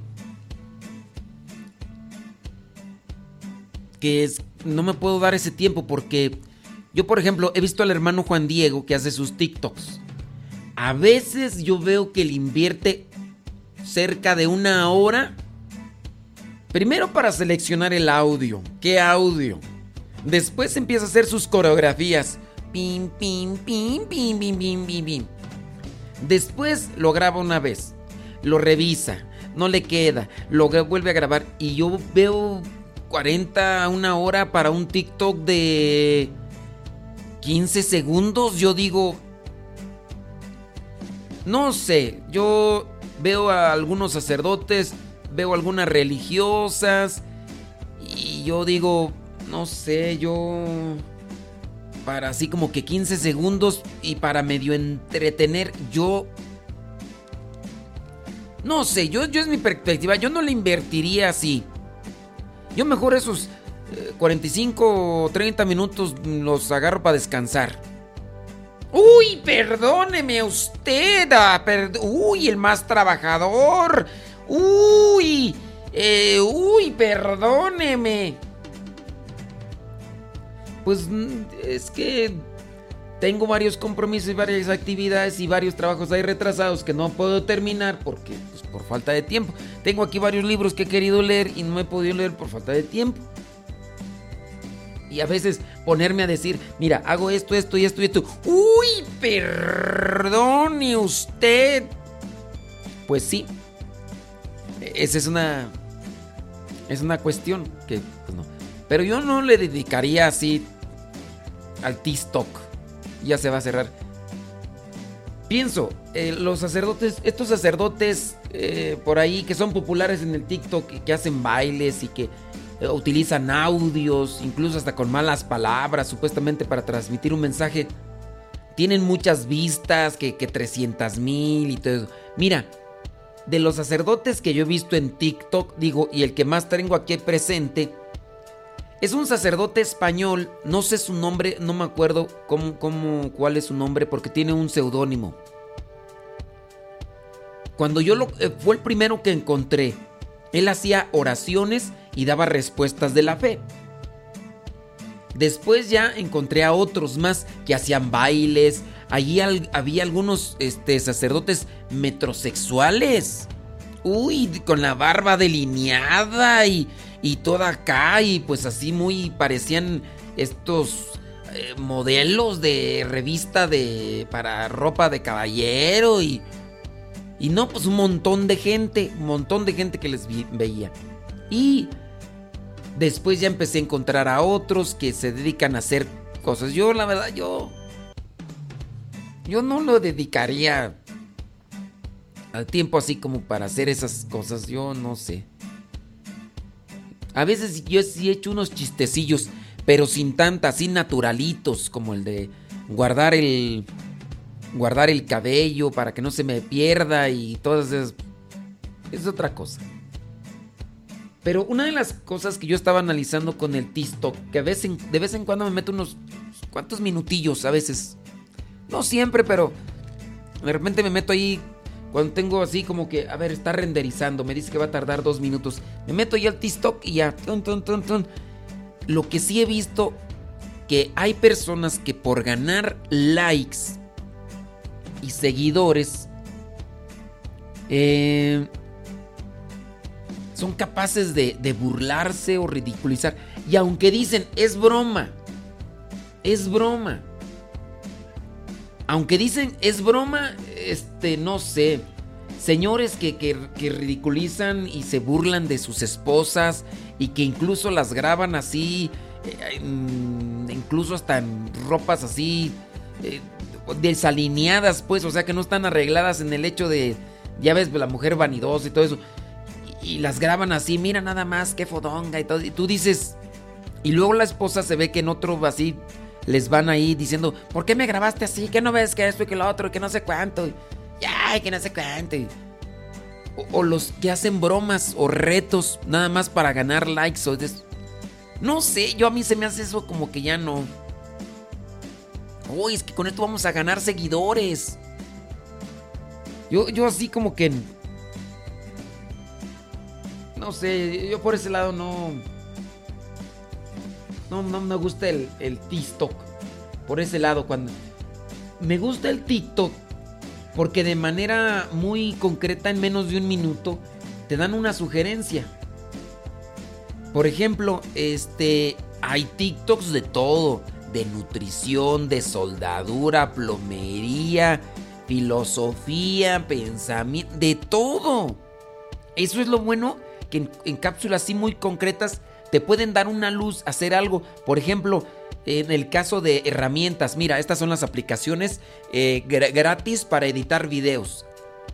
que no me puedo dar ese tiempo porque yo, por ejemplo, he visto al hermano Juan Diego que hace sus TikToks. A veces yo veo que le invierte cerca de una hora. Primero para seleccionar el audio. ¿Qué audio? Después empieza a hacer sus coreografías. Pim, pim, pim, pim, pim, pim, pim, pim. Después lo graba una vez. Lo revisa. No le queda. Lo vuelve a grabar. Y yo veo 40 a una hora para un TikTok de 15 segundos, yo digo, no sé, yo veo a algunos sacerdotes, veo algunas religiosas y yo digo, no sé, yo para así como que 15 segundos y para medio entretener, yo No sé, yo, yo es mi perspectiva, yo no le invertiría así. Yo mejor esos 45 o 30 minutos los agarro para descansar. Uy, perdóneme usted. Ah, uy, el más trabajador. Uy, eh, uy, perdóneme. Pues es que tengo varios compromisos y varias actividades y varios trabajos ahí retrasados que no puedo terminar porque pues, por falta de tiempo. Tengo aquí varios libros que he querido leer y no he podido leer por falta de tiempo. Y a veces ponerme a decir, mira, hago esto, esto y esto y esto. Uy, perdone usted. Pues sí. Esa es una es una cuestión que pues. Pero yo no le dedicaría así al TikTok. Ya se va a cerrar. Pienso, eh, los sacerdotes, estos sacerdotes eh, por ahí que son populares en el TikTok que hacen bailes y que eh, utilizan audios, incluso hasta con malas palabras, supuestamente para transmitir un mensaje. Tienen muchas vistas, que, que 300 mil y todo eso. Mira, de los sacerdotes que yo he visto en TikTok, digo, y el que más tengo aquí presente, es un sacerdote español, no sé su nombre, no me acuerdo cómo, cómo, cuál es su nombre, porque tiene un seudónimo. Cuando yo lo... Eh, fue el primero que encontré. Él hacía oraciones y daba respuestas de la fe. Después ya encontré a otros más que hacían bailes. Allí había algunos este, sacerdotes metrosexuales. Uy, con la barba delineada y, y toda acá y pues así muy parecían estos eh, modelos de revista de para ropa de caballero y y no pues un montón de gente, un montón de gente que les veía. Y después ya empecé a encontrar a otros que se dedican a hacer cosas. Yo la verdad yo yo no lo dedicaría tiempo así como para hacer esas cosas, yo no sé. A veces yo sí he hecho unos chistecillos, pero sin tanta, así naturalitos, como el de guardar el. guardar el cabello para que no se me pierda y todas esas. Es otra cosa. Pero una de las cosas que yo estaba analizando con el TikTok, que de vez en cuando me meto unos cuantos minutillos, a veces. No siempre, pero de repente me meto ahí cuando tengo así como que, a ver, está renderizando, me dice que va a tardar dos minutos. Me meto ya al TikTok y ya. Lo que sí he visto que hay personas que por ganar likes y seguidores eh, son capaces de, de burlarse o ridiculizar. Y aunque dicen, es broma, es broma aunque dicen es broma, este, no sé. Señores que, que, ridiculizan y se burlan de sus esposas y que incluso las graban así, eh, incluso hasta en ropas así eh, desalineadas, pues, o sea que no están arregladas en el hecho de, ya ves, la mujer vanidosa y todo eso. Y, y las graban así, mira nada más, qué fodonga y todo. Y tú dices, y luego la esposa se ve que en otro así les van ahí diciendo, ¿por qué me grabaste así? ¿Qué no ves que esto y que lo otro? Que no sé cuánto. Ya, que no sé cuánto. O, los que hacen bromas o retos nada más para ganar likes. O no sé, yo a mí se me hace eso como que ya no. Uy, es que con esto vamos a ganar seguidores. Yo, yo así como que... No sé, yo por ese lado no... No, no me gusta el, TikTok. Por ese lado, cuando. Me gusta el TikTok porque de manera muy concreta, en menos de un minuto, te dan una sugerencia. Por ejemplo, este. Hay TikToks de todo. De nutrición, de soldadura, plomería, filosofía, pensamiento, de todo. Eso es lo bueno que en cápsulas así muy concretas te pueden dar una luz, hacer algo. Por ejemplo, en el caso de herramientas, mira, estas son las aplicaciones eh, gratis para editar videos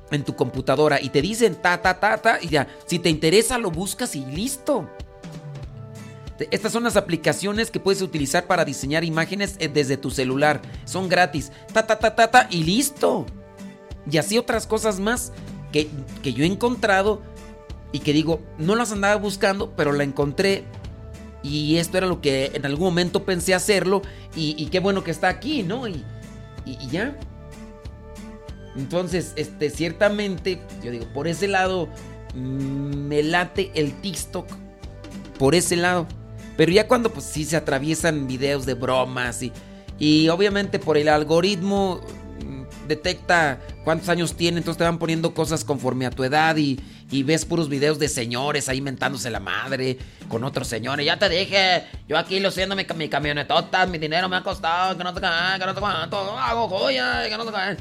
en tu computadora y te dicen ta, ta, ta, ta, y ya, si te interesa lo buscas y listo. Estas son las aplicaciones que puedes utilizar para diseñar imágenes eh, desde tu celular. Son gratis. Ta, ta, ta, ta, ta, y listo. Y así otras cosas más. que, que yo he encontrado y que digo, no las andaba buscando, pero la encontré y esto era lo que en algún momento pensé hacerlo y, qué bueno que está aquí, ¿no? Y, y, ya. Entonces, este, ciertamente, yo digo, por ese lado mm, me late el TikTok. Por ese lado. Pero ya cuando pues sí se atraviesan videos de bromas y, y obviamente por el algoritmo mm, detecta cuántos años tiene, entonces te van poniendo cosas conforme a tu edad y, y ves puros videos de señores ahí mentándose la madre con otros señores. Ya te dije, yo aquí siento mi, mi camionetota, mi dinero me ha costado, que no te cae, que no te cuánto, hago joya, que no te.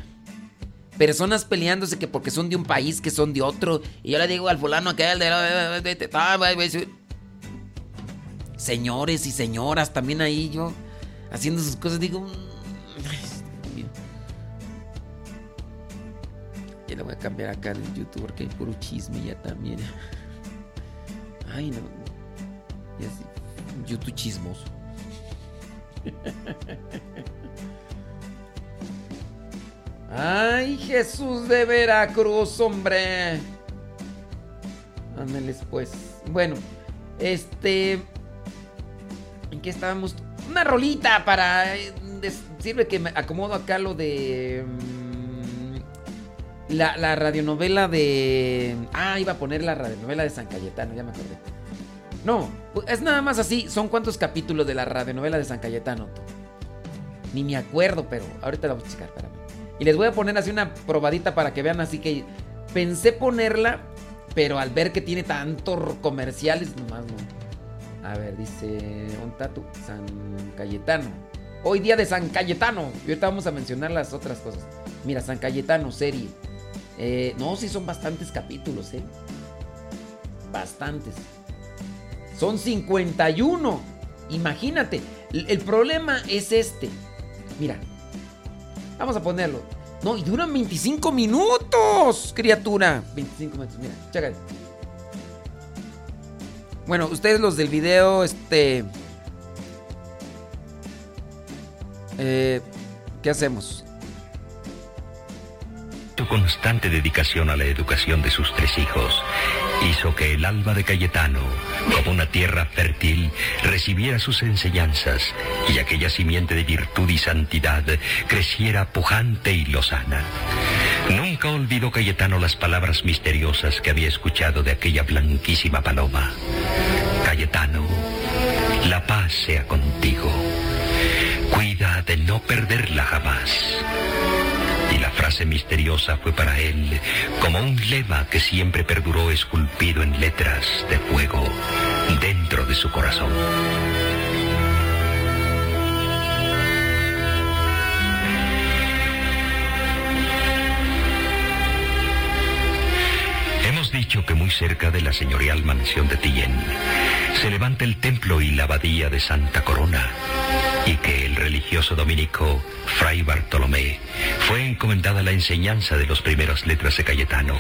Personas peleándose que porque son de un país, que son de otro. Y yo le digo al fulano aquel de... Señores y señoras también ahí yo haciendo sus cosas, digo... Voy a cambiar acá en YouTube porque hay puro chisme ya también. Ay, no. Ya sí. YouTube chismoso. Ay, Jesús de Veracruz, hombre. Ándeles pues. Bueno, este. ¿En qué estábamos? Una rolita para. Eh, sirve que me acomodo acá lo de. Mm, la, radionovela de. Ah, iba a poner la radionovela de San Cayetano, ya me acordé. No, es nada más así. ¿Son cuántos capítulos de la radionovela de San Cayetano? Ni me acuerdo, pero ahorita la voy a checar, espérame. Y les voy a poner así una probadita para que vean así que pensé ponerla, pero al ver que tiene tantos comerciales, nomás no. A ver, dice un tatu San Cayetano. Hoy día de San Cayetano. Y ahorita vamos a mencionar las otras cosas. Mira, San Cayetano, serie. Eh, no, sí son bastantes capítulos, ¿eh? Bastantes. Son 51. Imagínate. El, problema es este. Mira. Vamos a ponerlo. No, y duran 25 minutos, criatura. 25 minutos, mira, chécate. Bueno, ustedes los del video, este... Eh, ¿Qué hacemos? Constante dedicación a la educación de sus tres hijos hizo que el alma de Cayetano, como una tierra fértil, recibiera sus enseñanzas y aquella simiente de virtud y santidad creciera pujante y lozana. Nunca olvidó Cayetano las palabras misteriosas que había escuchado de aquella blanquísima paloma. Cayetano, la paz sea contigo. Cuida de no perderla jamás frase misteriosa fue para él como un lema que siempre perduró esculpido en letras de fuego dentro de su corazón. Dicho que muy cerca de la señorial mansión de Tillén se levanta el templo y la abadía de Santa Corona y que el religioso dominico Fray Bartolomé fue encomendada la enseñanza de las primeras letras de Cayetano.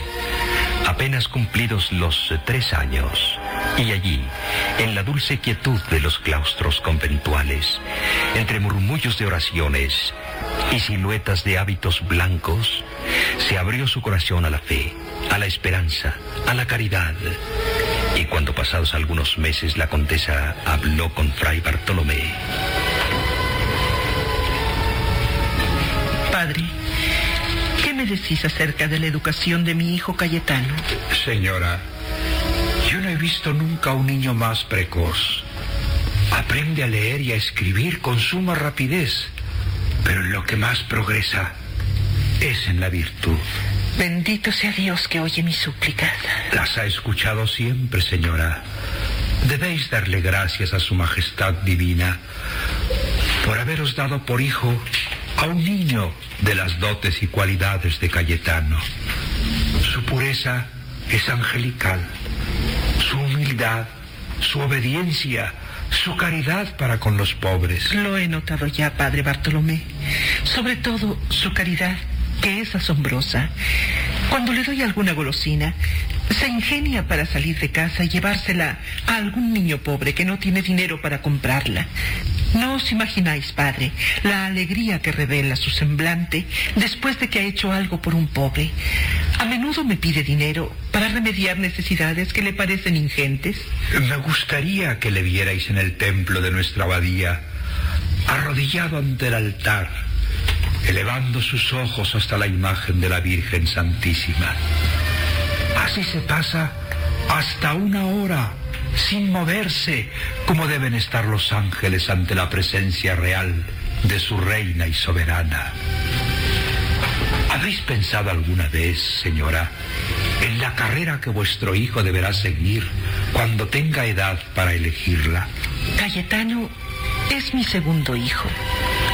Apenas cumplidos los tres años, y allí, en la dulce quietud de los claustros conventuales, entre murmullos de oraciones y siluetas de hábitos blancos, se abrió su corazón a la fe, a la esperanza, a la caridad. Y cuando pasados algunos meses la condesa habló con Fray Bartolomé, Padre, ¿qué me decís acerca de la educación de mi hijo Cayetano? Señora, yo no he visto nunca a un niño más precoz. Aprende a leer y a escribir con suma rapidez, pero lo que más progresa es en la virtud. Bendito sea Dios que oye mis súplicas. Las ha escuchado siempre, señora. Debéis darle gracias a su majestad divina por haberos dado por hijo a un niño de las dotes y cualidades de Cayetano. Su pureza es angelical, su humildad, su obediencia, su caridad para con los pobres. Lo he notado ya, padre Bartolomé. Sobre todo su caridad que es asombrosa. Cuando le doy alguna golosina, se ingenia para salir de casa y llevársela a algún niño pobre que no tiene dinero para comprarla. No os imagináis, padre, la alegría que revela su semblante después de que ha hecho algo por un pobre. A menudo me pide dinero para remediar necesidades que le parecen ingentes. Me gustaría que le vierais en el templo de nuestra abadía, arrodillado ante el altar, elevando sus ojos hasta la imagen de la Virgen Santísima. Así se pasa hasta una hora, sin moverse, como deben estar los ángeles ante la presencia real de su reina y soberana. ¿Habéis pensado alguna vez, señora, en la carrera que vuestro hijo deberá seguir cuando tenga edad para elegirla? Cayetano es mi segundo hijo.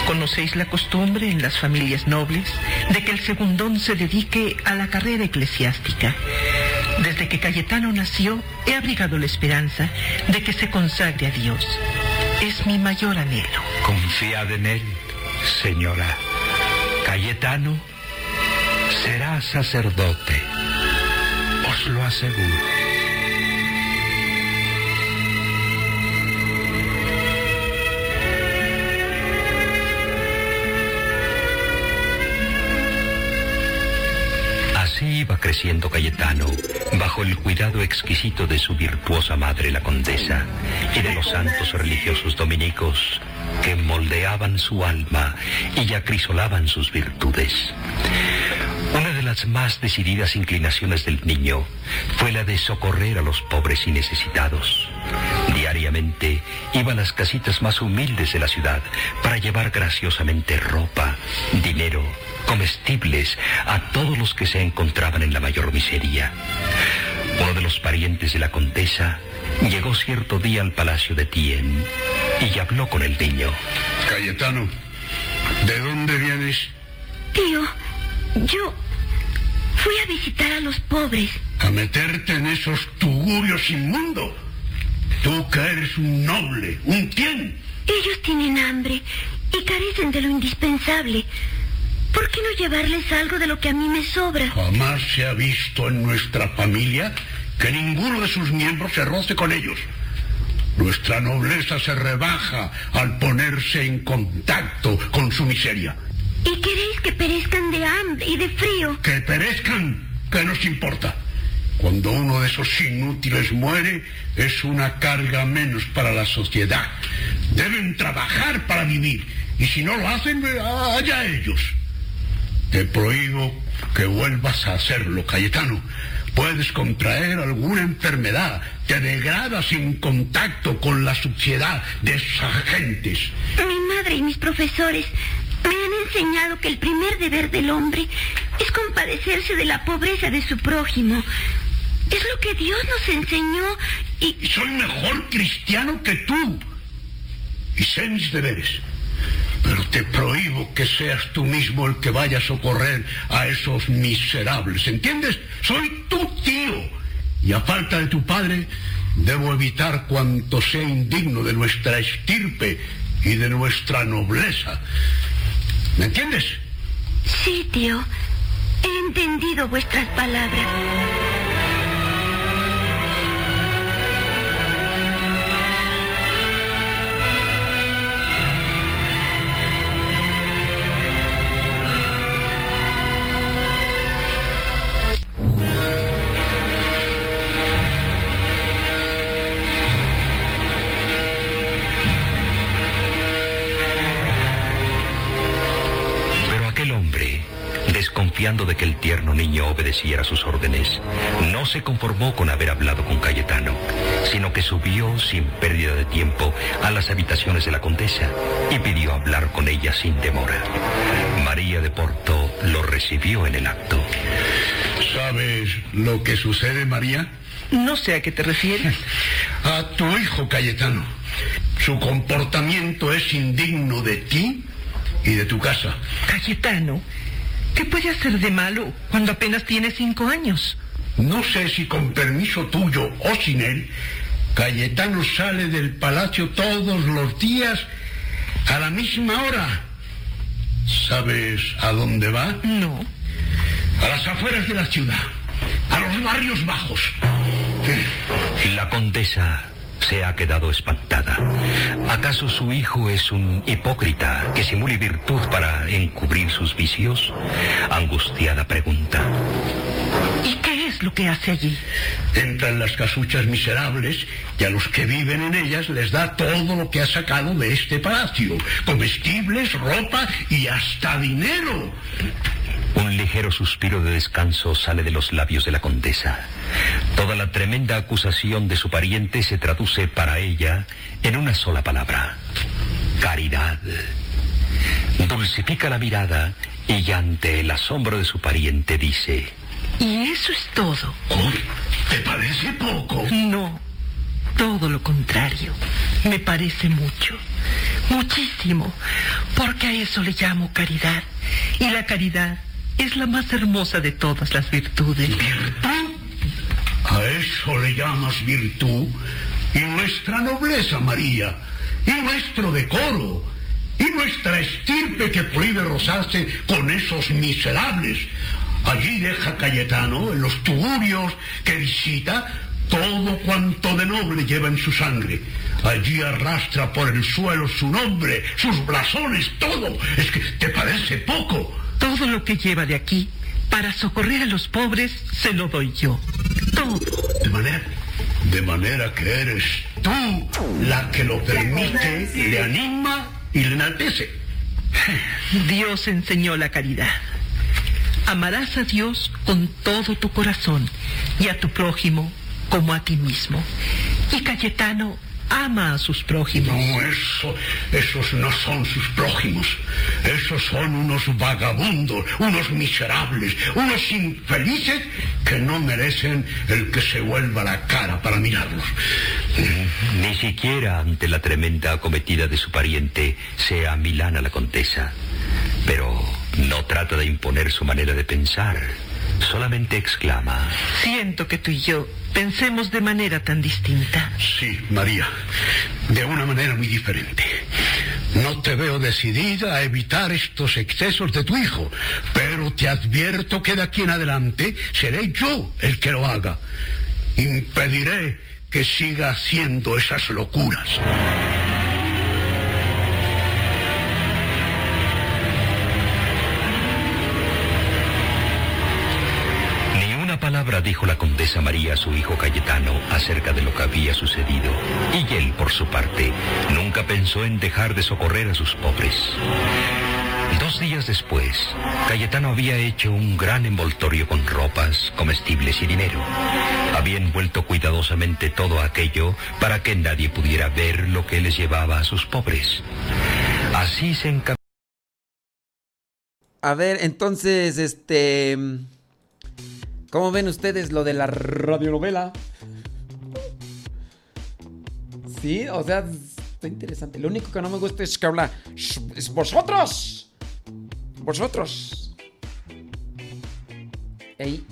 ¿Conocéis la costumbre en las familias nobles de que el segundón se dedique a la carrera eclesiástica? Desde que Cayetano nació, he abrigado la esperanza de que se consagre a Dios. Es mi mayor anhelo. Confiad en él, señora. Cayetano será sacerdote. Os lo aseguro. Creciendo Cayetano, bajo el cuidado exquisito de su virtuosa madre la condesa y de los santos religiosos dominicos que moldeaban su alma y acrisolaban sus virtudes. Una de las más decididas inclinaciones del niño fue la de socorrer a los pobres y necesitados. Diariamente iba a las casitas más humildes de la ciudad para llevar graciosamente ropa, dinero, comestibles a todos los que se encontraban en la mayor miseria. Uno de los parientes de la condesa llegó cierto día al palacio de Tien y habló con el niño. Cayetano, ¿de dónde vienes? Tío, yo fui a visitar a los pobres. A meterte en esos tugurios inmundos. Tú que eres un noble, un tien. Ellos tienen hambre y carecen de lo indispensable. ¿Por qué no llevarles algo de lo que a mí me sobra? Jamás se ha visto en nuestra familia que ninguno de sus miembros se roce con ellos. Nuestra nobleza se rebaja al ponerse en contacto con su miseria. ¿Y queréis que perezcan de hambre y de frío? Que perezcan, ¿qué nos importa? Cuando uno de esos inútiles muere, es una carga menos para la sociedad. Deben trabajar para vivir. Y si no lo hacen, allá ellos. Te prohíbo que vuelvas a hacerlo, Cayetano. Puedes contraer alguna enfermedad. Te degradas sin contacto con la suciedad de esos agentes. Mi madre y mis profesores me han enseñado que el primer deber del hombre es compadecerse de la pobreza de su prójimo. Es lo que Dios nos enseñó y... soy mejor cristiano que tú. Y sé mis deberes. Pero te prohíbo que seas tú mismo el que vaya a socorrer a esos miserables. ¿Entiendes? Soy tu tío. Y a falta de tu padre, debo evitar cuanto sea indigno de nuestra estirpe y de nuestra nobleza. ¿Me entiendes? Sí, tío. He entendido vuestras palabras. De que el tierno niño obedeciera sus órdenes, no se conformó con haber hablado con Cayetano, sino que subió sin pérdida de tiempo a las habitaciones de la condesa y pidió hablar con ella sin demora. María de Porto lo recibió en el acto. ¿Sabes lo que sucede, María? No sé a qué te refieres. A tu hijo Cayetano. Su comportamiento es indigno de ti y de tu casa. Cayetano, ¿qué puede hacer de malo cuando apenas tiene cinco años? No sé si con permiso tuyo o sin él, Cayetano sale del palacio todos los días a la misma hora. ¿Sabes a dónde va? No. a las afueras de la ciudad, a los barrios bajos. La condesa se ha quedado espantada. ¿Acaso su hijo es un hipócrita que simule virtud para encubrir sus vicios? Angustiada pregunta. ¿Y es lo que hace allí? Entra en las casuchas miserables y a los que viven en ellas les da todo lo que ha sacado de este palacio. Comestibles, ropa y hasta dinero. Un ligero suspiro de descanso sale de los labios de la condesa. Toda la tremenda acusación de su pariente se traduce para ella en una sola palabra. Caridad. Dulcifica la mirada y ante el asombro de su pariente dice... Y eso es todo. ¿Te parece poco? No, todo lo contrario. Me parece mucho, muchísimo, porque a eso le llamo caridad. Y la caridad es la más hermosa de todas las virtudes. ¿Virtud? A eso le llamas virtud. Y nuestra nobleza, María. Y nuestro decoro. Y nuestra estirpe que prohíbe rozarse con esos miserables. Allí deja Cayetano, en los tugurios que visita, todo cuanto de noble lleva en su sangre. Allí arrastra por el suelo su nombre, sus blasones, todo. Es que te parece poco. Todo lo que lleva de aquí para socorrer a los pobres se lo doy yo. Todo. De manera, de manera que eres tú la que lo permite, le anima y le enaltece. Dios enseñó la caridad. Amarás a Dios con todo tu corazón y a tu prójimo como a ti mismo. Y Cayetano ama a sus prójimos. No, eso, esos no son sus prójimos. Esos son unos vagabundos, unos miserables, unos infelices que no merecen el que se vuelva la cara para mirarlos. Ni siquiera ante la tremenda acometida de su pariente sea Milana la condesa. Pero no trata de imponer su manera de pensar. Solamente exclama. Siento que tú y yo pensemos de manera tan distinta. Sí, María, de una manera muy diferente. No te veo decidida a evitar estos excesos de tu hijo, pero te advierto que de aquí en adelante seré yo el que lo haga. Impediré que siga haciendo esas locuras. Palabra dijo la condesa María a su hijo Cayetano acerca de lo que había sucedido. Y él, por su parte, nunca pensó en dejar de socorrer a sus pobres. Dos días después, Cayetano había hecho un gran envoltorio con ropas, comestibles y dinero. Había envuelto cuidadosamente todo aquello para que nadie pudiera ver lo que les llevaba a sus pobres. Así se encaminó. A ver, entonces, este... ¿Cómo ven ustedes lo de la radionovela? Sí, o sea, está interesante. Lo único que no me gusta es que habla... "Sh- es vosotros. Vosotros. Ey.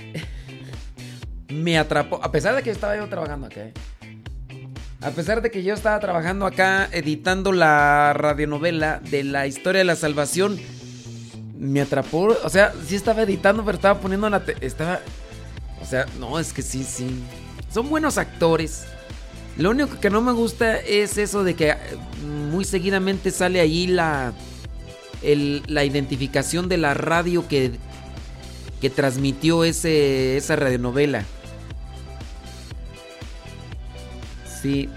Me atrapó. A pesar de que estaba yo trabajando acá. A pesar de que yo estaba trabajando acá editando la radionovela de la historia de la salvación, me atrapó. O sea, sí estaba editando, pero estaba poniendo la. estaba. O sea, no, es que sí, sí. Son buenos actores. Lo único que no me gusta es eso de que eh, muy seguidamente sale ahí la. el- la identificación de la radio que. que transmitió ese, esa radionovela. Sí.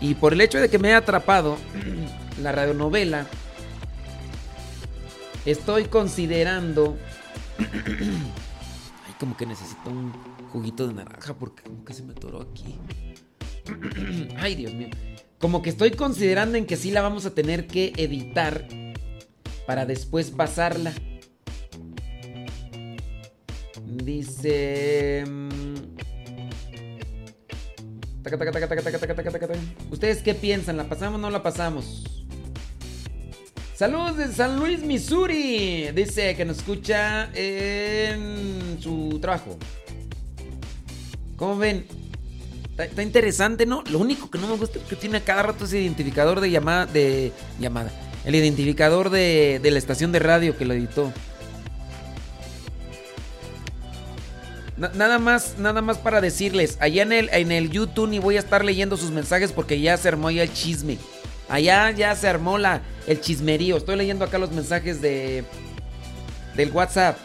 Y por el hecho de que me haya atrapado la radionovela, estoy considerando. como que necesito un juguito de naranja porque como que se me atoró aquí. Ay, Dios mío. Como que estoy considerando en que sí la vamos a tener que editar para después pasarla. Dice... ¿Ustedes qué piensan? ¿La pasamos o no la pasamos? Saludos de San Luis, Missouri. Dice que nos escucha en su trabajo. ¿Cómo ven? Está, interesante, ¿no? Lo único que no me gusta es que tiene cada rato ese identificador de llamada. De llamada. El identificador de, de la estación de radio que lo editó. Na- nada más, nada más para decirles, allá en el, en el YouTube ni voy a estar leyendo sus mensajes porque ya se armó ya el chisme. Allá ya se armó la, el chismerío. Estoy leyendo acá los mensajes de del WhatsApp.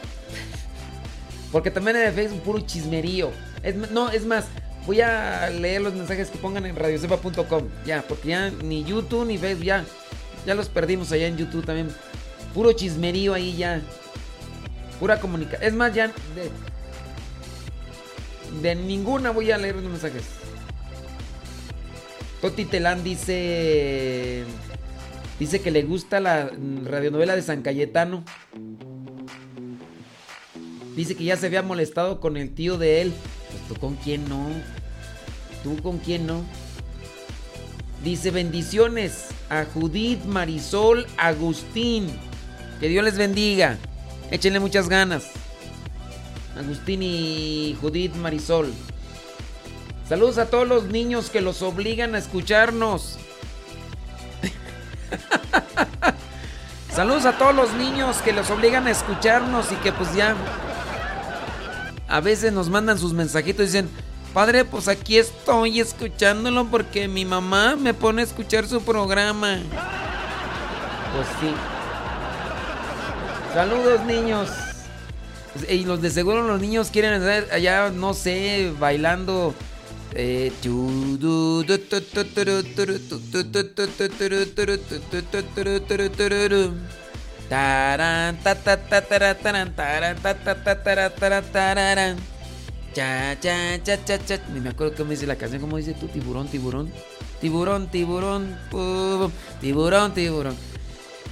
Porque también en el Facebook puro chismerío. Es no, es más, voy a leer los mensajes que pongan en radiocepa.com. Ya, porque ya ni YouTube ni Facebook ya ya los perdimos allá en YouTube también. Puro chismerío ahí ya. Pura comunicación. Es más, ya de, de ninguna voy a leer los mensajes. Toti Telán dice. Dice que le gusta la radionovela de San Cayetano. Dice que ya se había molestado con el tío de él. Pues tú con quién no. Tú con quién no. Dice bendiciones a Judith, Marisol, Agustín. Que Dios les bendiga. Échenle muchas ganas. Agustín y Judith Marisol. Saludos a todos los niños que los obligan a escucharnos. Saludos a todos los niños que los obligan a escucharnos y que pues ya a veces nos mandan sus mensajitos y dicen, padre, pues aquí estoy escuchándolo porque mi mamá me pone a escuchar su programa. Pues sí. Saludos niños. Y los de seguro los niños quieren estar allá, no sé, bailando. Cha. Ni me acuerdo cómo dice la canción, cómo dice tú, tiburón, tiburón. Tiburón, tiburón, pum, tiburón, tiburón.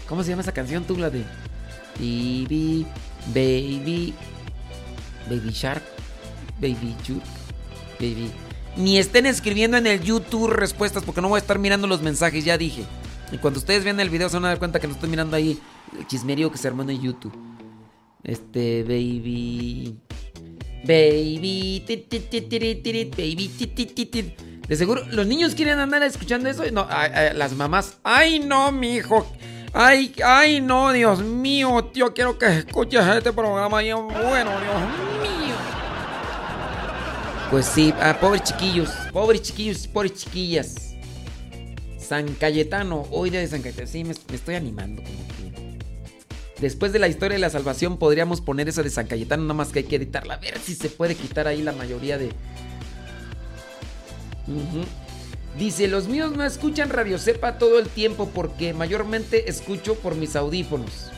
¿Cómo se llama esa canción tú, la Baby, Baby, Baby Shark, Baby Shark, Baby. Ni estén escribiendo en el YouTube respuestas porque no voy a estar mirando los mensajes, ya dije. Y cuando ustedes vean el video se van a dar cuenta que no estoy mirando ahí el chismerío que se armó en YouTube. Este, Baby. Baby. tit, tit, tit, Baby. De seguro, los niños quieren andar escuchando eso. No, las mamás. Ay, no, mi hijo. Ay, ay, no, Dios mío, tío, quiero que escuches este programa. Bueno, Dios mío. Pues sí, ah, pobres chiquillos, pobres chiquillos, pobres chiquillas. San Cayetano, hoy día de San Cayetano. Sí, me, estoy animando como que. Después de la historia de la salvación podríamos poner esa de San Cayetano, nada más que hay que editarla. A ver si se puede quitar ahí la mayoría de... Ujú. Dice, los míos no escuchan Radio Cepa todo el tiempo porque mayormente escucho por mis audífonos.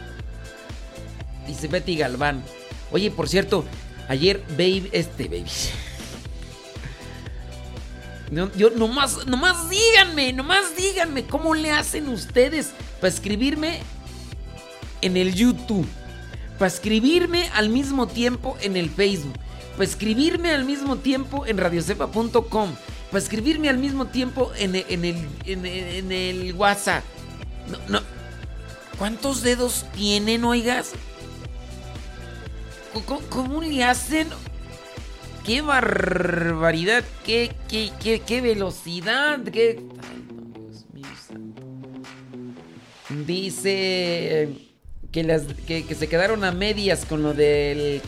Dice Betty Galván. Oye, por cierto, ayer Babe, este Baby. Yo nomás, nomás díganme, nomás díganme cómo le hacen ustedes para escribirme en el YouTube, para escribirme al mismo tiempo en el Facebook, para escribirme al mismo tiempo en radiocepa.com, para escribirme al mismo tiempo en en el, en el- WhatsApp. No, no. ¿Cuántos dedos tienen, oigas? ¿Cómo, cómo le hacen? ¡Qué barbaridad! ¡Qué, qué, qué, qué velocidad! ¡Qué... Ay, Dios mío. Dice que, las, que, se quedaron a medias con lo del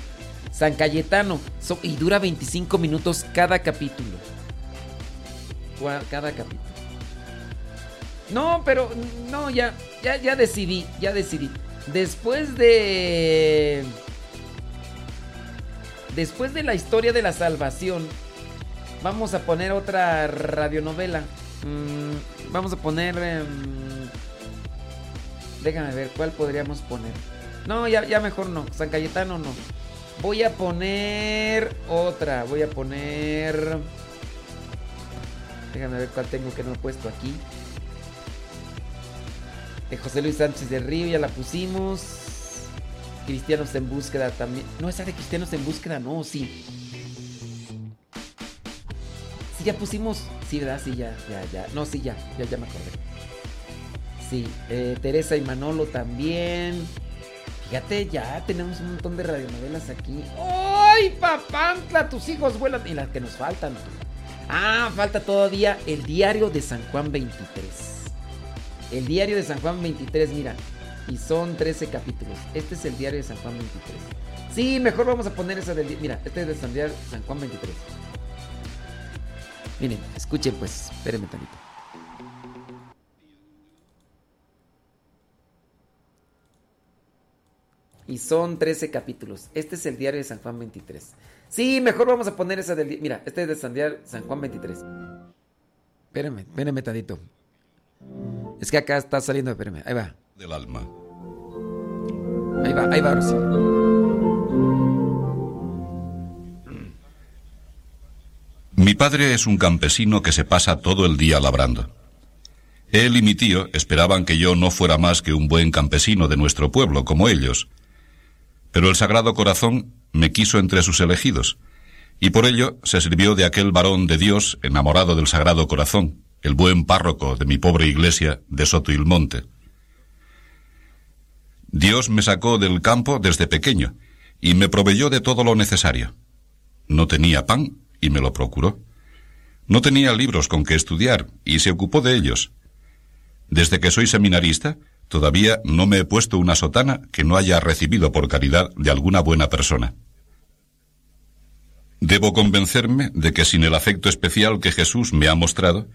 San Cayetano. Y dura 25 minutos cada capítulo. Cada capítulo. No, pero no, ya, ya, ya decidí, ya decidí. Después de... Después de la historia de la salvación, vamos a poner otra radionovela. Mm, vamos a poner... em, déjame ver, ¿cuál podríamos poner? No, ya, ya mejor no. San Cayetano no. Voy a poner otra. Voy a poner... Déjame ver cuál tengo que no he puesto aquí. De José Luis Sánchez del Río, ya la pusimos. Cristianos en búsqueda también. No, esa de Cristianos en búsqueda, no, sí. Sí, ya pusimos. Sí, ¿verdad? Sí, ya, ya, ya. No, sí, ya, ya, ya me acordé. Sí, eh, Teresa y Manolo también. Fíjate, ya tenemos un montón de radionovelas aquí. ¡Ay, papantla! Tus hijos vuelan. Y las que nos faltan. Ah, falta todavía el diario de San Juan 23. El diario de San Juan 23, mira. Y son 13 capítulos. Este es el diario de San Juan 23. Sí, mejor vamos a poner esa del... Mira, este es de San, San Juan 23. Miren, escuchen pues, espérenme tantito. Y son 13 capítulos. Este es el diario de San Juan 23. Sí, mejor vamos a poner esa del... Mira, este es de San, San Juan 23. Espérenme, espérenme tantito. Es que acá está saliendo, espérenme, ahí va. Del alma. Ahí va, ahí va, ahora sí. Mi padre es un campesino que se pasa todo el día labrando. Él y mi tío esperaban que yo no fuera más que un buen campesino de nuestro pueblo, como ellos. Pero el Sagrado Corazón me quiso entre sus elegidos, y por ello se sirvió de aquel varón de Dios enamorado del Sagrado Corazón, el buen párroco de mi pobre iglesia de Soto y Monte. Dios me sacó del campo desde pequeño y me proveyó de todo lo necesario. No tenía pan y me lo procuró. No tenía libros con que estudiar y se ocupó de ellos. Desde que soy seminarista, todavía no me he puesto una sotana que no haya recibido por caridad de alguna buena persona. Debo convencerme de que sin el afecto especial que Jesús me ha mostrado,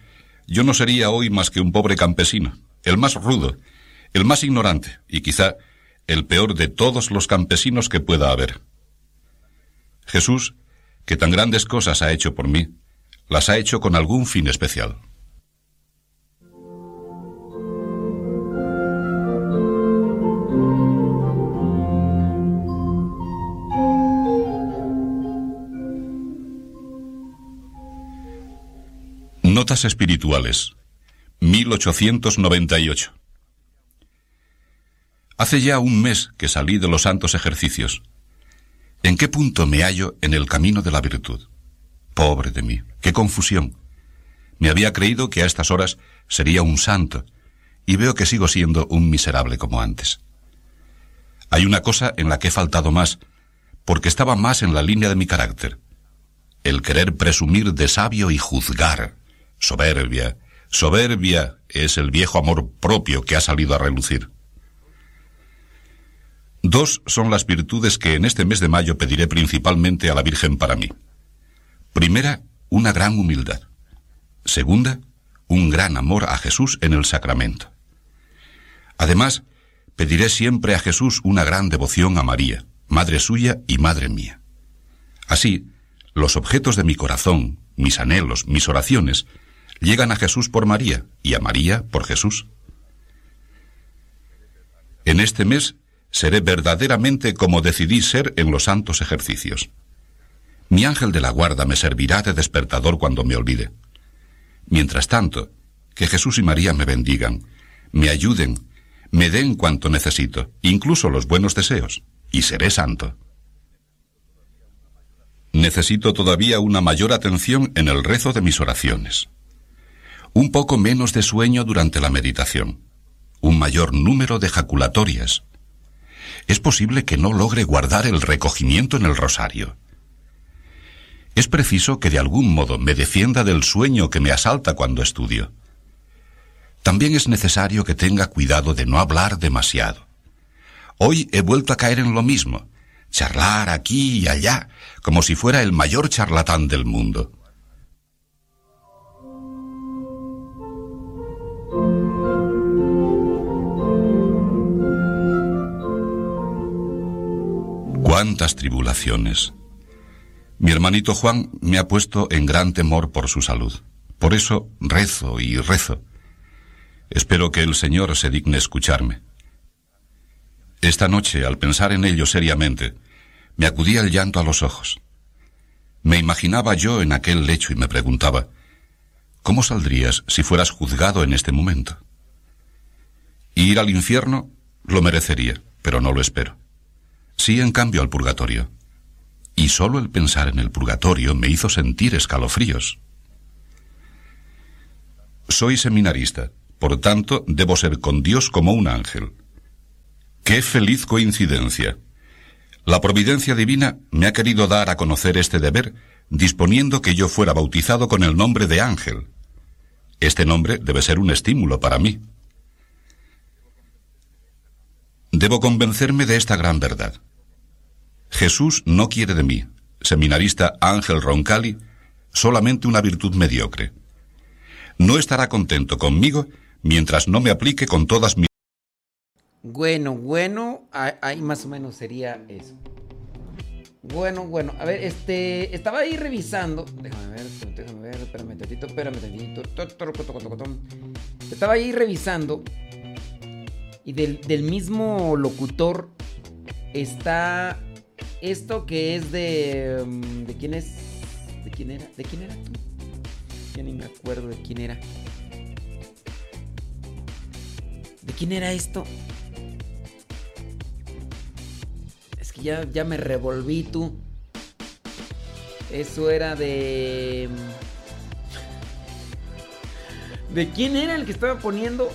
yo no sería hoy más que un pobre campesino, el más rudo, el más ignorante y quizá el peor de todos los campesinos que pueda haber. Jesús, que tan grandes cosas ha hecho por mí, las ha hecho con algún fin especial. Notas espirituales. 1898. Hace ya un mes que salí de los santos ejercicios. ¿En qué punto me hallo en el camino de la virtud? Pobre de mí, qué confusión. Me había creído que a estas horas sería un santo, y veo que sigo siendo un miserable como antes. Hay una cosa en la que he faltado más, porque estaba más en la línea de mi carácter. El querer presumir de sabio y juzgar Soberbia. Soberbia es el viejo amor propio que ha salido a relucir. Dos son las virtudes que en este mes de mayo pediré principalmente a la Virgen para mí. Primera, una gran humildad. Segunda, un gran amor a Jesús en el sacramento. Además, pediré siempre a Jesús una gran devoción a María, Madre suya y Madre mía. Así, los objetos de mi corazón, mis anhelos, mis oraciones, llegan a Jesús por María y a María por Jesús. En este mes seré verdaderamente como decidí ser en los santos ejercicios. Mi ángel de la guarda me servirá de despertador cuando me olvide. Mientras tanto, que Jesús y María me bendigan, me ayuden, me den cuanto necesito, incluso los buenos deseos, y seré santo. Necesito todavía una mayor atención en el rezo de mis oraciones un poco menos de sueño durante la meditación, un mayor número de jaculatorias. Es posible que no logre guardar el recogimiento en el rosario. Es preciso que de algún modo me defienda del sueño que me asalta cuando estudio. También es necesario que tenga cuidado de no hablar demasiado. Hoy he vuelto a caer en lo mismo, charlar aquí y allá, como si fuera el mayor charlatán del mundo. Cuántas tribulaciones. Mi hermanito Juan me ha puesto en gran temor por su salud. Por eso rezo y rezo. Espero que el Señor se digne escucharme. Esta noche, al pensar en ello seriamente, me acudía el llanto a los ojos. Me imaginaba yo en aquel lecho y me preguntaba, ¿cómo saldrías si fueras juzgado en este momento? Ir al infierno lo merecería, pero no lo espero. Sí, en cambio, al purgatorio. Y solo el pensar en el purgatorio me hizo sentir escalofríos. Soy seminarista, por tanto debo ser con Dios como un ángel. ¡Qué feliz coincidencia! La providencia divina me ha querido dar a conocer este deber, disponiendo que yo fuera bautizado con el nombre de ángel. Este nombre debe ser un estímulo para mí. Debo convencerme de esta gran verdad. Jesús no quiere de mí, seminarista Ángel Roncalli, solamente una virtud mediocre. No estará contento conmigo mientras no me aplique con todas mis... Bueno, bueno, ahí, más o menos sería eso. Bueno, bueno, a ver, este, estaba ahí revisando, déjame ver, déjame ver, espérame tantito, espérame tantito, to- to- to- to- to- to- estaba ahí revisando y del, del mismo locutor está esto que es de, mm, ¿de quién es? ¿De quién era? ¿De quién era? Ya ni me acuerdo de quién era. ¿De quién era esto? Es que ya, ya me revolví tú. Eso era de... ¿De quién era el que estaba poniendo?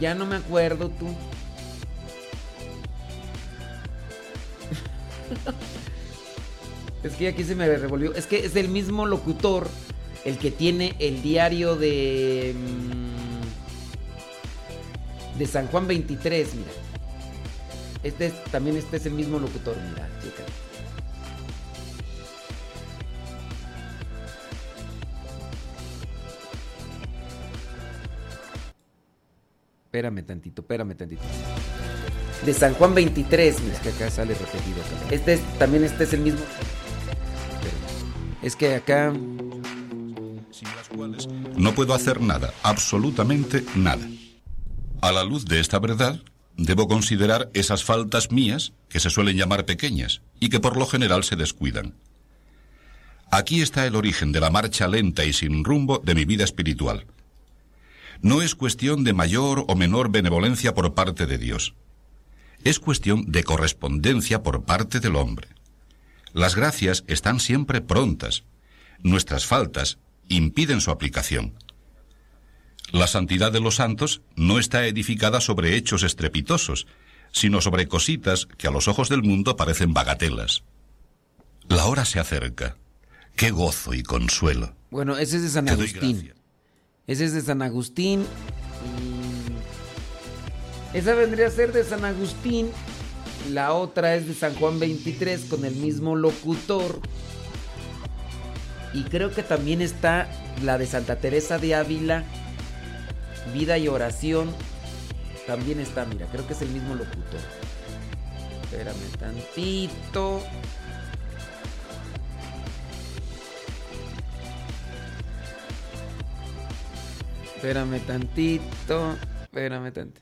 Ya no me acuerdo tú. es que aquí se me revolvió. Es que es el mismo locutor el que tiene el diario de... mm, de San Juan 23, mira. Este es, también este es el mismo locutor, mira, chica. Espérame tantito, espérame tantito. De San Juan 23, mira. Es que acá sale repetido. acá. Este es, también este es el mismo. Es que acá. no puedo hacer nada, absolutamente nada. A la luz de esta verdad, debo considerar esas faltas mías, que se suelen llamar pequeñas, y que por lo general se descuidan. Aquí está el origen de la marcha lenta y sin rumbo de mi vida espiritual. No es cuestión de mayor o menor benevolencia por parte de Dios. Es cuestión de correspondencia por parte del hombre. Las gracias están siempre prontas. Nuestras faltas impiden su aplicación. La santidad de los santos no está edificada sobre hechos estrepitosos, sino sobre cositas que a los ojos del mundo parecen bagatelas. La hora se acerca. Qué gozo y consuelo. Bueno, ese es de San Agustín. Ese es de San Agustín. Esa vendría a ser de San Agustín. La otra es de San Juan 23 con el mismo locutor. Y creo que también está la de Santa Teresa de Ávila. Vida y oración. También está, mira, creo que es el mismo locutor. Espérame tantito. Espérame tantito. Espérame tantito.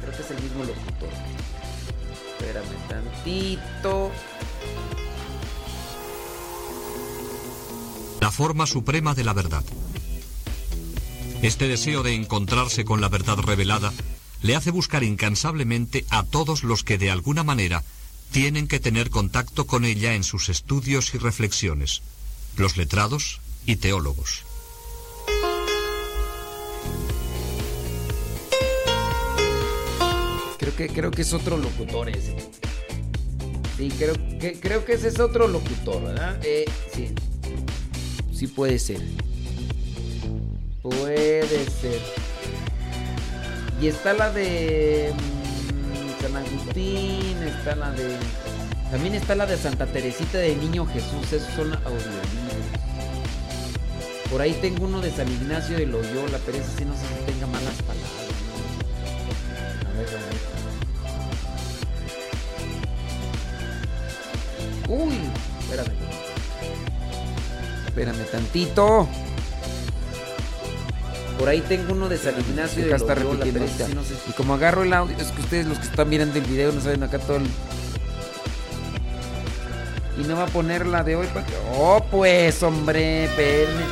Creo que es el mismo locutor. Espérame tantito. la forma suprema de la verdad. Este deseo de encontrarse con la verdad revelada le hace buscar incansablemente a todos los que de alguna manera tienen que tener contacto con ella en sus estudios y reflexiones, los letrados y teólogos. Creo que, creo que es otro locutor ese. Sí, creo que, creo que ese es otro locutor, ¿verdad? Eh, sí. Sí puede ser. Puede ser. Y está la de mm, San Agustín, está la de... También está la de Santa Teresita de Niño Jesús, esos son audiolibros. Por ahí tengo uno de San Ignacio de Loyola, pero ese sí no sé si tenga malas palabras. ¿no? A ver, a ver. Uy, espérame. Espérame tantito. Por ahí tengo uno de San Ignacio de Acá está Loyola, repitiendo pero ese ahorita. sí no sé si- Y como agarro el audio, es que ustedes los que están mirando el video no saben acá todo el... Y no va a poner la de hoy para que... Oh, pues, hombre, espérenme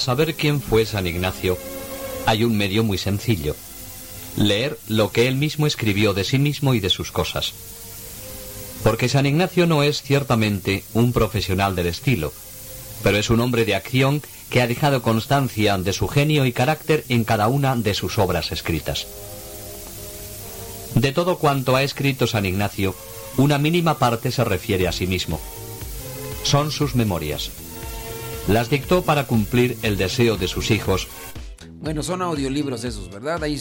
saber quién fue San Ignacio, hay un medio muy sencillo. Leer lo que él mismo escribió de sí mismo y de sus cosas. Porque San Ignacio no es ciertamente un profesional del estilo, pero es un hombre de acción que ha dejado constancia de su genio y carácter en cada una de sus obras escritas. De todo cuanto ha escrito San Ignacio, una mínima parte se refiere a sí mismo. Son sus memorias. Las dictó para cumplir el deseo de sus hijos. Bueno, son audiolibros esos, ¿verdad? Ahí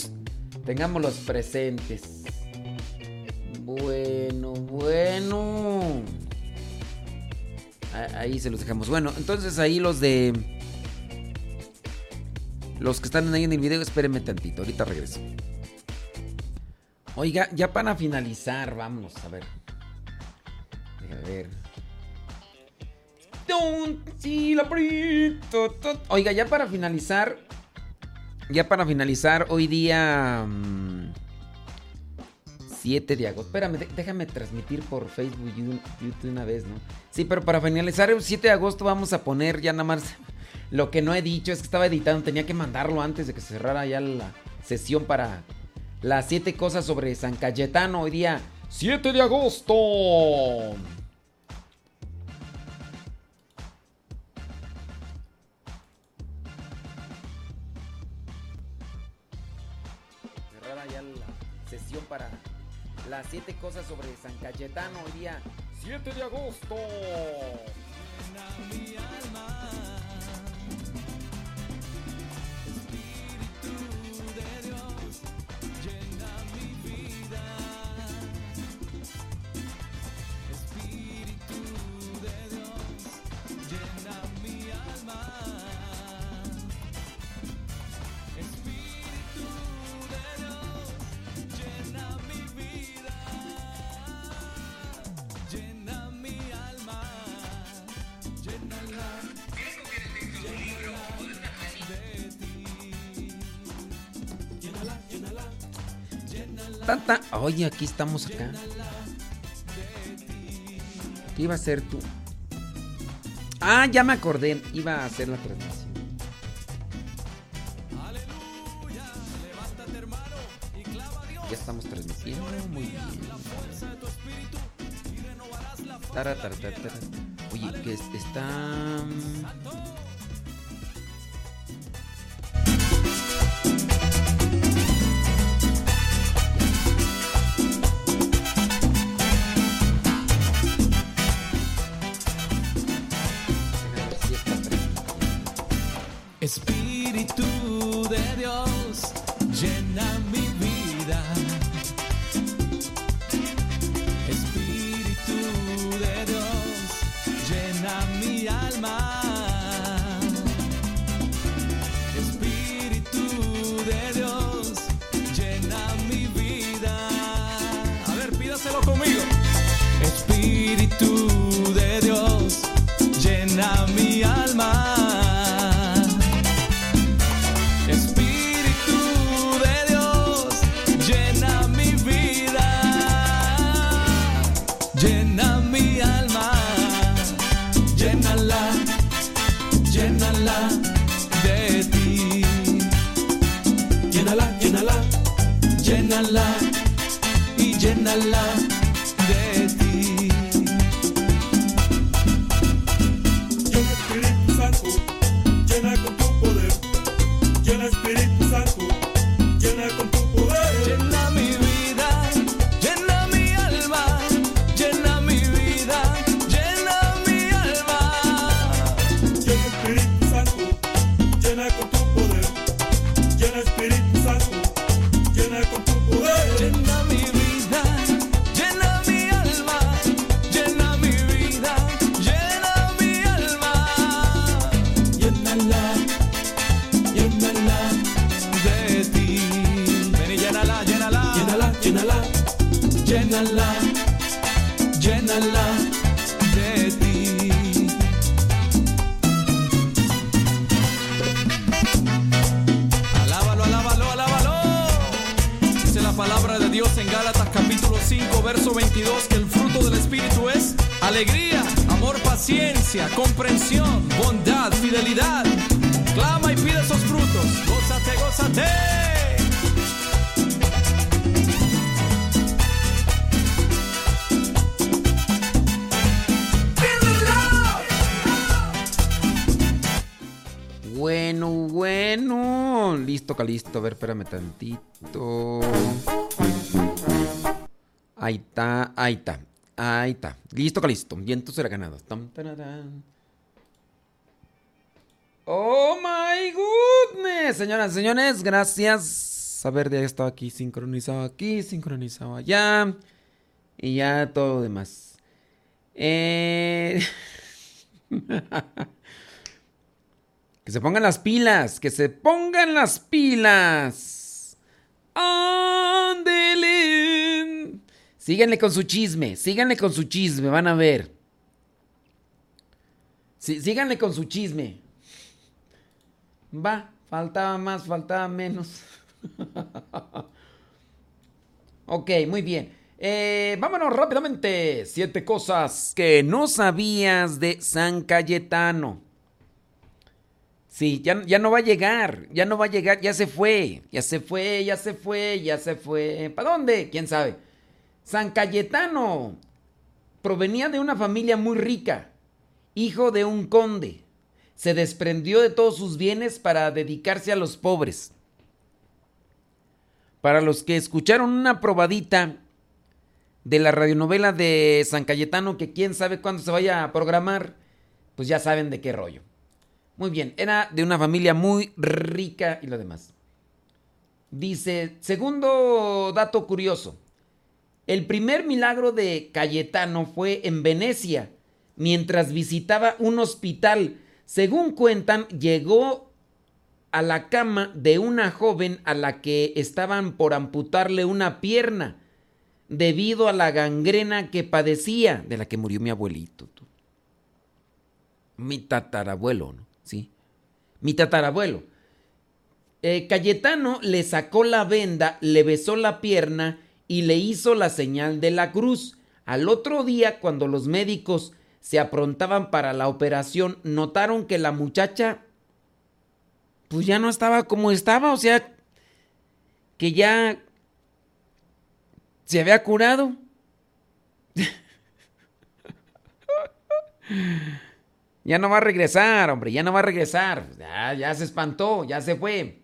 tengámoslos presentes. Bueno, bueno. Ahí se los dejamos. Bueno, entonces ahí los de... Los que están ahí en el video, espérenme tantito, ahorita regreso. Oiga, ya para finalizar, vamos a ver. A ver. Oiga, ya para finalizar. Ya para finalizar, hoy día. 7 mm, de agosto. Espérame, déjame transmitir por Facebook y YouTube una vez, ¿no? Sí, pero para finalizar el 7 de agosto vamos a poner ya nada más. Lo que no he dicho es que estaba editando, tenía que mandarlo antes de que cerrara ya la sesión para las 7 cosas sobre San Cayetano. Hoy día 7 de agosto. Las 7 cosas sobre San Cayetano hoy día 7 de agosto. mi alma. Oye, aquí estamos acá. ¿Qué iba a hacer tú? Ah, ya me acordé. Iba a hacer la transmisión. Ya estamos transmitiendo. Muy bien. Oye, que es- está. Listo. A ver, espérame tantito. Ahí está, ahí está. Ahí está. Listo, Calisto. Viento será ganado. Tam, tararán. Oh my goodness. Señoras y señores, gracias. A ver, ya estaba aquí sincronizado aquí, sincronizado allá. Y ya todo lo demás. Eh... Que se pongan las pilas, que se pongan las pilas. Ándele. Síganle con su chisme, síganle con su chisme, van a ver. Sí, síganle con su chisme. Va, faltaba más, faltaba menos. ok, muy bien. Eh, vámonos rápidamente. Siete cosas que no sabías de San Cayetano. Sí, ya, ya, no va a llegar, ya no va a llegar, ya se fue, ya se fue, ya se fue, ya se fue. ¿Para dónde? ¿Quién sabe? San Cayetano provenía de una familia muy rica, hijo de un conde. Se desprendió de todos sus bienes para dedicarse a los pobres. Para los que escucharon una probadita de la radionovela de San Cayetano, que quién sabe cuándo se vaya a programar, pues ya saben de qué rollo. Muy bien, era de una familia muy rica y lo demás. Dice, segundo dato curioso, el primer milagro de Cayetano fue en Venecia, mientras visitaba un hospital. Según cuentan, llegó a la cama de una joven a la que estaban por amputarle una pierna debido a la gangrena que padecía, de la que murió mi abuelito. Mi tatarabuelo, ¿no? Mi tatarabuelo. Eh, Cayetano le sacó la venda, le besó la pierna y le hizo la señal de la cruz. Al otro día, cuando los médicos se aprontaban para la operación, notaron que la muchacha pues ya no estaba como estaba, o sea, que ya se había curado. Ya no va a regresar, hombre, ya no va a regresar. Ya, se espantó, ya se fue.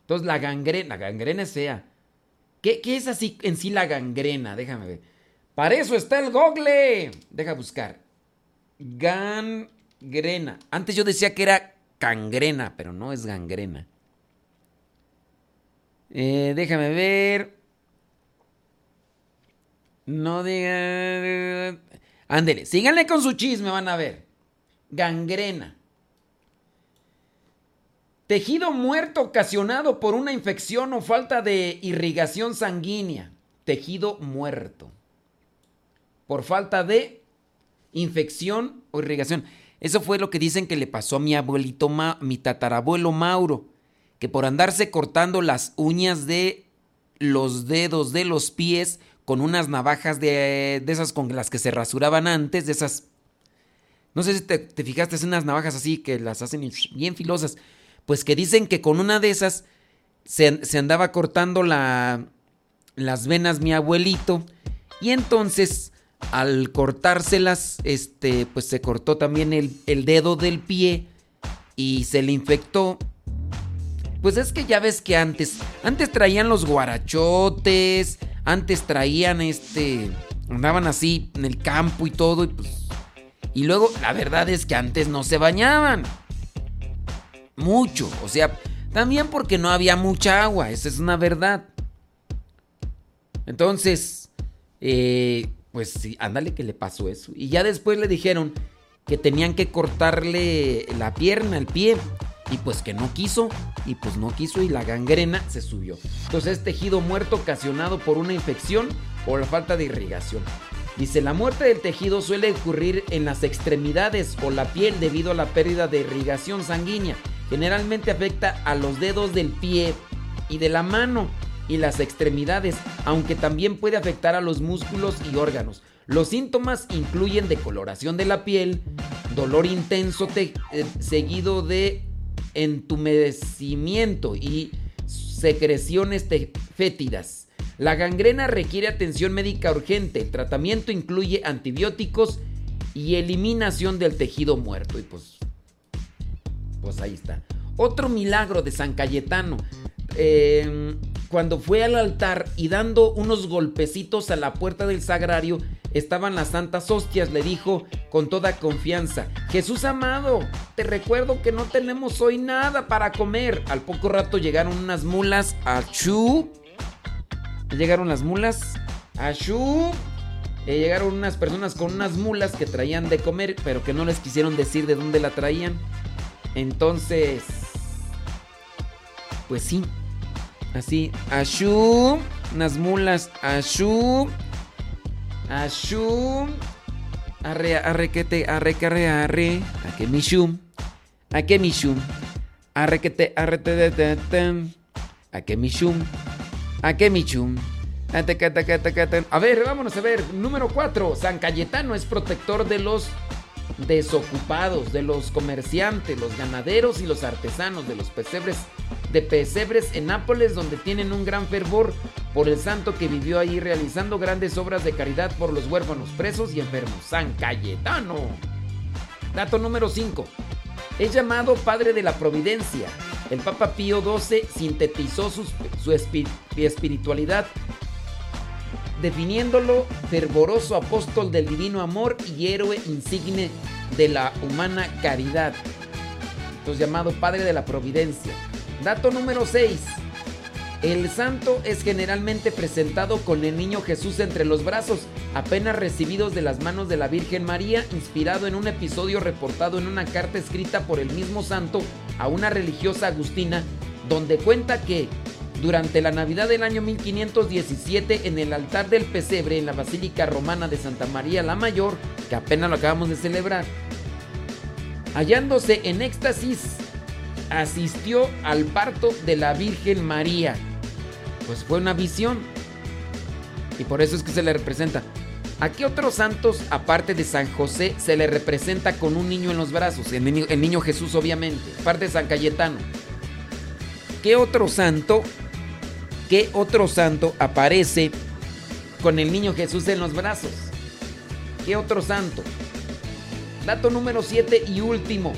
Entonces la gangrena, la gangrena es. ¿Qué, ¿Qué, es así en sí la gangrena? Déjame ver. Para eso está el google. Deja buscar. Gangrena. Antes yo decía que era cangrena, pero no es gangrena. Eh, déjame ver. No diga. Ándele, síganle con su chisme, van a ver gangrena. Tejido muerto ocasionado por una infección o falta de irrigación sanguínea. Tejido muerto. Por falta de infección o irrigación. Eso fue lo que dicen que le pasó a mi abuelito, mi tatarabuelo Mauro, que por andarse cortando las uñas de los dedos de los pies con unas navajas de, de esas con las que se rasuraban antes, de esas no sé si te, fijaste, en unas navajas así que las hacen bien filosas. Pues que dicen que con una de esas se, andaba cortando la, las venas mi abuelito. Y entonces, al cortárselas, este, pues se cortó también el, el dedo del pie y se le infectó. Pues es que ya ves que antes, antes traían los guarachotes, antes traían este, andaban así en el campo y todo, y pues y luego, la verdad es que antes no se bañaban. Mucho. O sea, también porque no había mucha agua. Esa es una verdad. Entonces, eh, pues sí, ándale que le pasó eso. Y ya después le dijeron que tenían que cortarle la pierna, el pie. Y pues que no quiso. Y pues no quiso y la gangrena se subió. Entonces es tejido muerto ocasionado por una infección o la falta de irrigación. Dice, la muerte del tejido suele ocurrir en las extremidades o la piel debido a la pérdida de irrigación sanguínea. Generalmente afecta a los dedos del pie y de la mano y las extremidades, aunque también puede afectar a los músculos y órganos. Los síntomas incluyen decoloración de la piel, dolor intenso eh, seguido de entumecimiento y secreciones fétidas. La gangrena requiere atención médica urgente. El tratamiento incluye antibióticos y eliminación del tejido muerto. Y pues, pues ahí está. Otro milagro de San Cayetano. eh, cuando fue al altar y dando unos golpecitos a la puerta del sagrario, estaban las santas hostias, le dijo con toda confianza, Jesús amado, te recuerdo que no tenemos hoy nada para comer. Al poco rato llegaron unas mulas a Chu. Llegaron las mulas a Chu. Eh, llegaron unas personas con unas mulas que traían de comer, pero que no les quisieron decir de dónde la traían. Entonces, pues sí. Así, Ashu, unas mulas, Ashu, Ashu, arre, arre, que te, arre, que arre, arre, a que mishum, a que mishum, arre, que te, arre, te, te, te, a que mishum, a que michum. a te, que, te, que, te, que, te. A ver, vámonos a ver. Número 4. San Cayetano es protector de los desocupados, de los comerciantes, los ganaderos y los artesanos, de los pesebres, de pesebres en Nápoles, donde tienen un gran fervor por el santo que vivió ahí realizando grandes obras de caridad por los huérfanos, presos y enfermos. San Cayetano. Dato número 5. Es llamado Padre de la Providencia. El Papa Pío XII sintetizó su espi- espiritualidad definiéndolo fervoroso apóstol del divino amor y héroe insigne de la humana caridad. Entonces llamado Padre de la Providencia. Dato número 6. El santo es generalmente presentado con el niño Jesús entre los brazos, apenas recibidos de las manos de la Virgen María, inspirado en un episodio reportado en una carta escrita por el mismo santo a una religiosa agustina, donde cuenta que durante la Navidad del año 1517 en el altar del pesebre en la Basílica Romana de Santa María la Mayor, que apenas lo acabamos de celebrar, hallándose en éxtasis, asistió al parto de la Virgen María. Pues fue una visión. Y por eso es que se le representa. ¿A qué otros santos, aparte de San José, se le representa con un niño en los brazos? El niño, Jesús, obviamente. Aparte de San Cayetano. ¿Qué otro santo, qué otro santo aparece con el niño Jesús en los brazos? ¿Qué otro santo? Dato número 7 y último.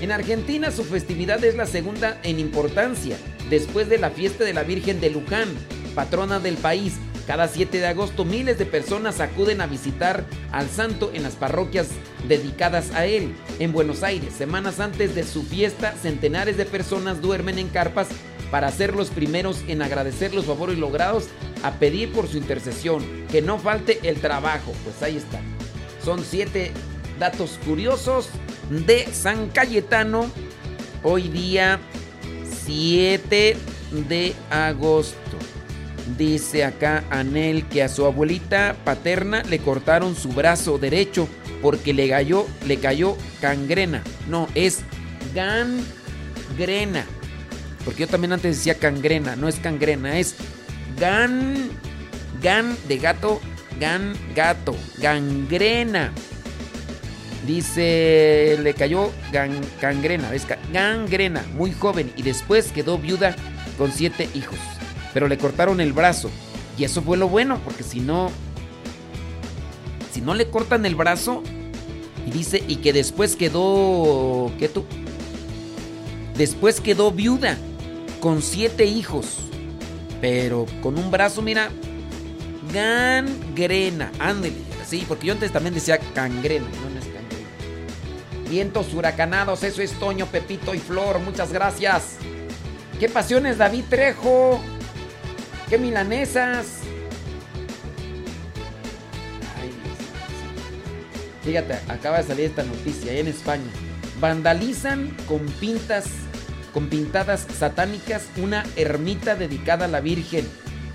En Argentina su festividad es la segunda en importancia, después de la fiesta de la Virgen de Luján, patrona del país. Cada 7 de agosto miles de personas acuden a visitar al santo en las parroquias dedicadas a él. En Buenos Aires, semanas antes de su fiesta, centenares de personas duermen en carpas para ser los primeros en agradecer los favores logrados, a pedir por su intercesión, que no falte el trabajo. Pues ahí está. Son siete datos curiosos de San Cayetano. Hoy día 7 de agosto. Dice acá Anel que a su abuelita paterna le cortaron su brazo derecho porque le cayó, le cayó gangrena. No, es gangrena. Porque yo también antes decía cangrena, no es cangrena, es gan, gan de gato, gan gato, gangrena. Dice, le cayó gan- gangrena, gangrena, muy joven, y después quedó viuda con siete hijos. Pero le cortaron el brazo. Y eso fue lo bueno, porque si no, si no le cortan el brazo, y dice, y que después quedó, ¿qué tú? Después quedó viuda con siete hijos. Pero con un brazo, mira, gangrena. Ándele. Sí, porque yo antes también decía gangrena. No. Vientos huracanados, eso es Toño, Pepito y Flor. Muchas gracias. ¿Qué pasiones, David Trejo? ¿Qué milanesas? Fíjate, acaba de salir esta noticia en España. Vandalizan con pintas, con pintadas satánicas una ermita dedicada a la Virgen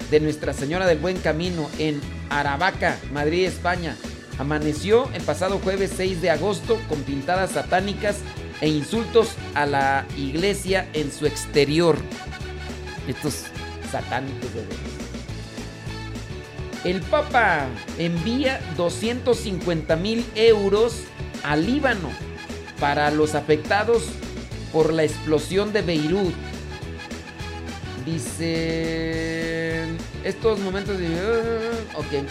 de Nuestra Señora del Buen Camino en Aravaca, Madrid, España. Amaneció el pasado jueves 6 de agosto con pintadas satánicas e insultos a la iglesia en su exterior. Estos satánicos de. El Papa envía 250 mil euros a Líbano para los afectados por la explosión de Beirut. Dice... Estos momentos de... Ok.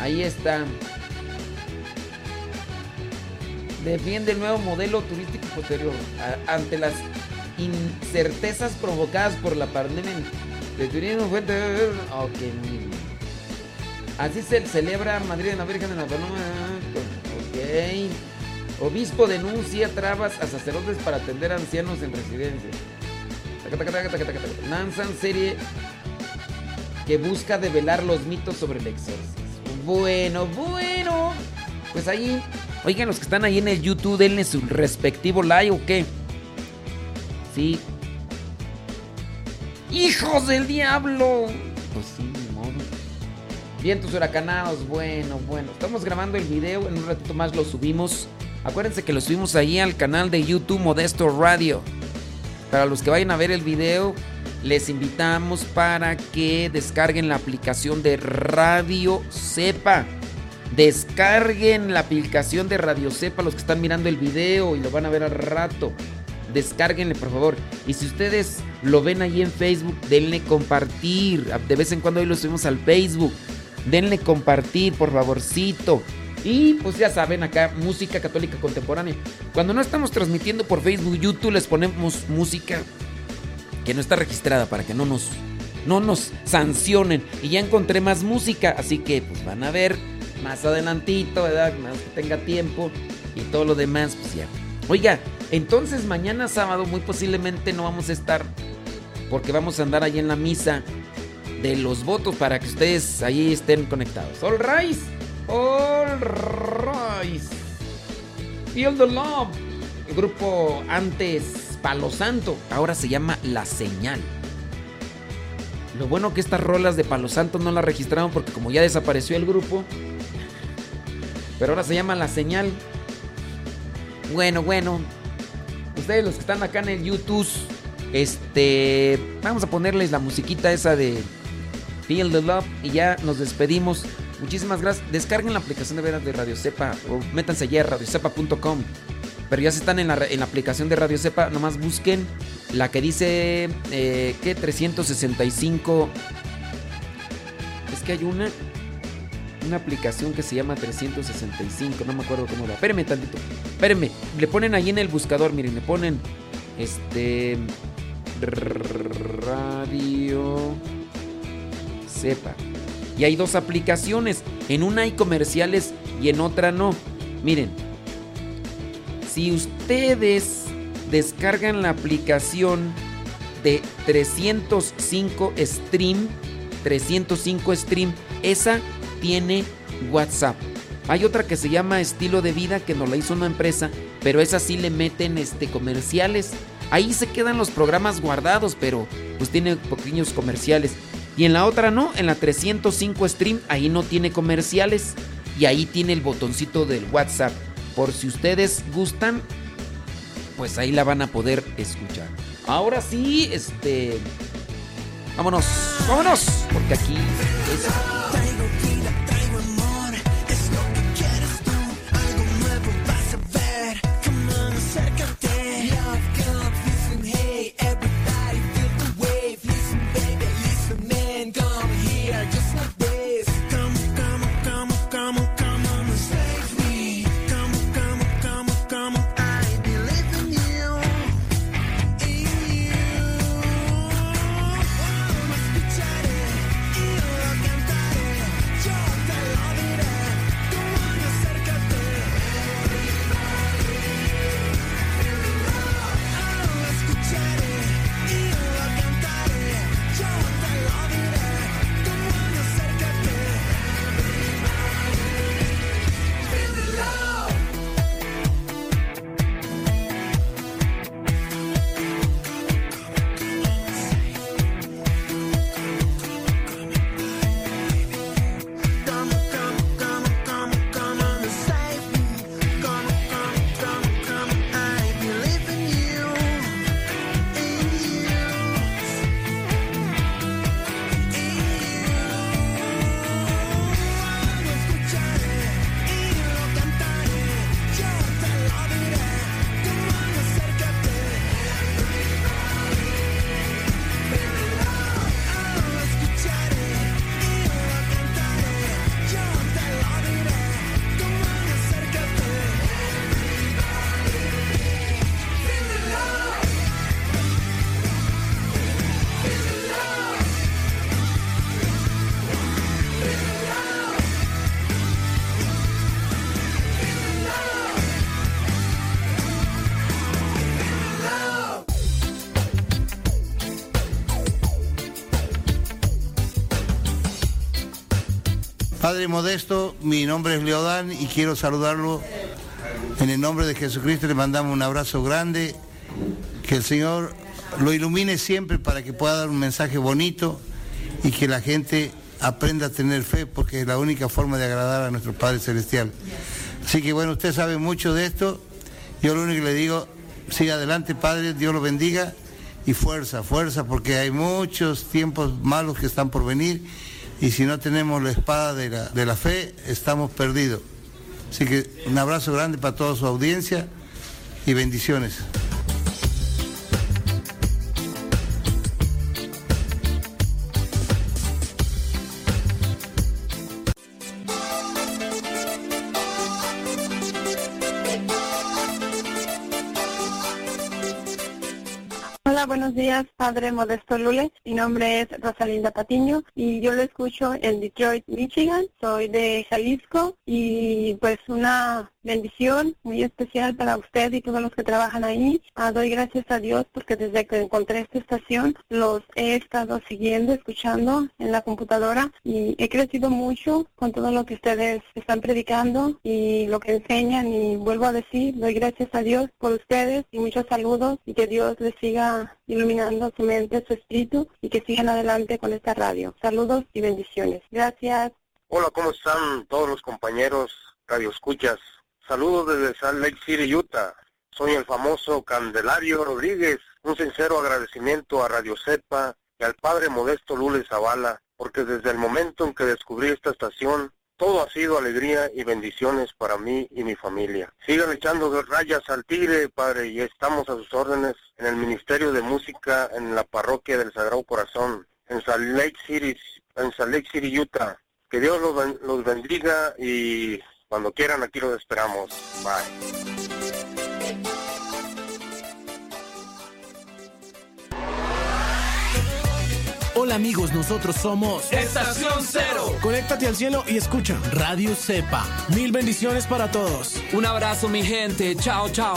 Ahí está. Defiende el nuevo modelo turístico posterior ante las incertezas provocadas por la pandemia de turismo. Fuente... Ok. muy bien. Así se celebra Madrid en la Virgen de la Paloma. Ok. Obispo denuncia trabas a sacerdotes para atender ancianos en residencia. Lanzan serie que busca develar los mitos sobre el exorcismo. Bueno, bueno. Pues ahí, oigan, los que están ahí en el YouTube, denle su respectivo like o qué. Sí. ¡Hijos del diablo! Pues sí, modo. Vientos huracanados, bueno, bueno. Estamos grabando el video, en un ratito más lo subimos. Acuérdense que lo subimos ahí al canal de YouTube Modesto Radio. Para los que vayan a ver el video, les invitamos para que descarguen la aplicación de Radio Cepa. Descarguen la aplicación de Radio Cepa los que están mirando el video y lo van a ver al rato. Descárguenle, por favor. Y si ustedes lo ven ahí en Facebook, denle compartir. De vez en cuando hoy lo subimos al Facebook. Denle compartir, por favorcito. Y pues ya saben, acá música católica contemporánea. Cuando no estamos transmitiendo por Facebook, YouTube, les ponemos música que no está registrada para que no nos, no nos sancionen. Y ya encontré más música, así que pues van a ver más adelantito, ¿verdad? Más que tenga tiempo y todo lo demás, pues ya. Oiga, entonces mañana sábado muy posiblemente no vamos a estar porque vamos a andar ahí en la misa de los votos para que ustedes ahí estén conectados. All right. All right. Feel the love. El grupo antes Palo Santo, ahora se llama La Señal. Lo bueno que estas rolas de Palo Santo no las registraron porque como ya desapareció el grupo, pero ahora se llama La Señal. Bueno, bueno. Ustedes los que están acá en el YouTube, este, vamos a ponerles la musiquita esa de Feel the Love y ya nos despedimos. Muchísimas gracias. Descarguen la aplicación de veras de Radio Cepa o métanse ya a radiocepa.com. Pero ya se están en la, en la aplicación de Radio Cepa, nomás busquen la que dice eh, que 365. Es que hay una una aplicación que se llama 365, no me acuerdo cómo va. Espérenme tantito. Espérenme, le ponen ahí en el buscador, miren, le ponen este Radio Cepa. Y hay dos aplicaciones, en una hay comerciales y en otra no. Miren, si ustedes descargan la aplicación de 305 Stream, 305 Stream, esa tiene WhatsApp. Hay otra que se llama Estilo de Vida que nos la hizo una empresa, pero esa sí le meten este comerciales. Ahí se quedan los programas guardados, pero pues tiene pequeños comerciales. Y en la otra no, en la 305 Stream ahí no tiene comerciales y ahí tiene el botoncito del WhatsApp. Por si ustedes gustan, pues ahí la van a poder escuchar. Ahora sí, este vámonos, vámonos, porque aquí es Padre Modesto, mi nombre es Leodán y quiero saludarlo en el nombre de Jesucristo. Le mandamos un abrazo grande, que el Señor lo ilumine siempre para que pueda dar un mensaje bonito y que la gente aprenda a tener fe porque es la única forma de agradar a nuestro Padre Celestial. Así que bueno, usted sabe mucho de esto. Yo lo único que le digo, siga adelante Padre, Dios lo bendiga y fuerza, fuerza, porque hay muchos tiempos malos que están por venir y si no tenemos la espada de la, de la fe, estamos perdidos. Así que un abrazo grande para toda su audiencia y bendiciones. Días, Padre Modesto Lule. Mi nombre es Rosalinda Patiño y yo lo escucho en Detroit, Michigan. Soy de Jalisco y pues una bendición muy especial para usted y todos los que trabajan ahí. Ah, doy gracias a Dios porque desde que encontré esta estación los he estado siguiendo, escuchando en la computadora y he crecido mucho con todo lo que ustedes están predicando y lo que enseñan y vuelvo a decir, doy gracias a Dios por ustedes y muchos saludos y que Dios les siga iluminando su mente, su espíritu y que sigan adelante con esta radio. Saludos y bendiciones. Gracias. Hola, ¿cómo están todos los compañeros Radio Escuchas? Saludos desde Salt Lake City, Utah. Soy el famoso Candelario Rodríguez. Un sincero agradecimiento a Radio Cepa y al padre Modesto Lule Zavala, porque desde el momento en que descubrí esta estación, todo ha sido alegría y bendiciones para mí y mi familia. Sigan echando rayas al tigre, padre, y estamos a sus órdenes en el Ministerio de Música en la parroquia del Sagrado Corazón, en Salt Lake City, en Salt Lake City, Utah. Que Dios los, ben- los bendiga y cuando quieran aquí los esperamos. Bye. Hola amigos, nosotros somos Estación Cero. Conéctate al cielo y escucha Radio Cepa. Mil bendiciones para todos. Un abrazo mi gente. Chao, chao.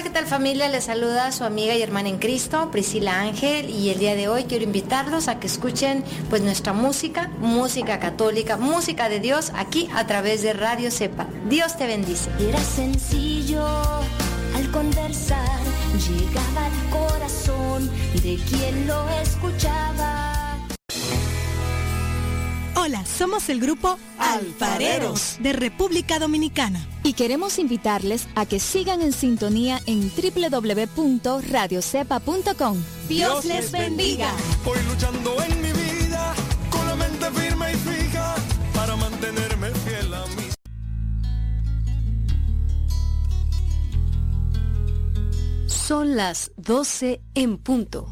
Hola, ¿qué tal familia? Les saluda su amiga y hermana en Cristo, Priscila Ángel, y el día de hoy quiero invitarlos a que escuchen pues nuestra música, música católica, música de Dios aquí a través de Radio Cepa. Dios te bendice. Era sencillo al conversar, llegaba al corazón de quien lo escuchaba. Hola, somos el grupo Alfareros de República Dominicana. Y queremos invitarles a que sigan en sintonía en www.radiocepa.com. Dios les bendiga. Voy luchando en mi vida con la mente firme y fija para mantenerme fiel a mí. Son las 12 en punto.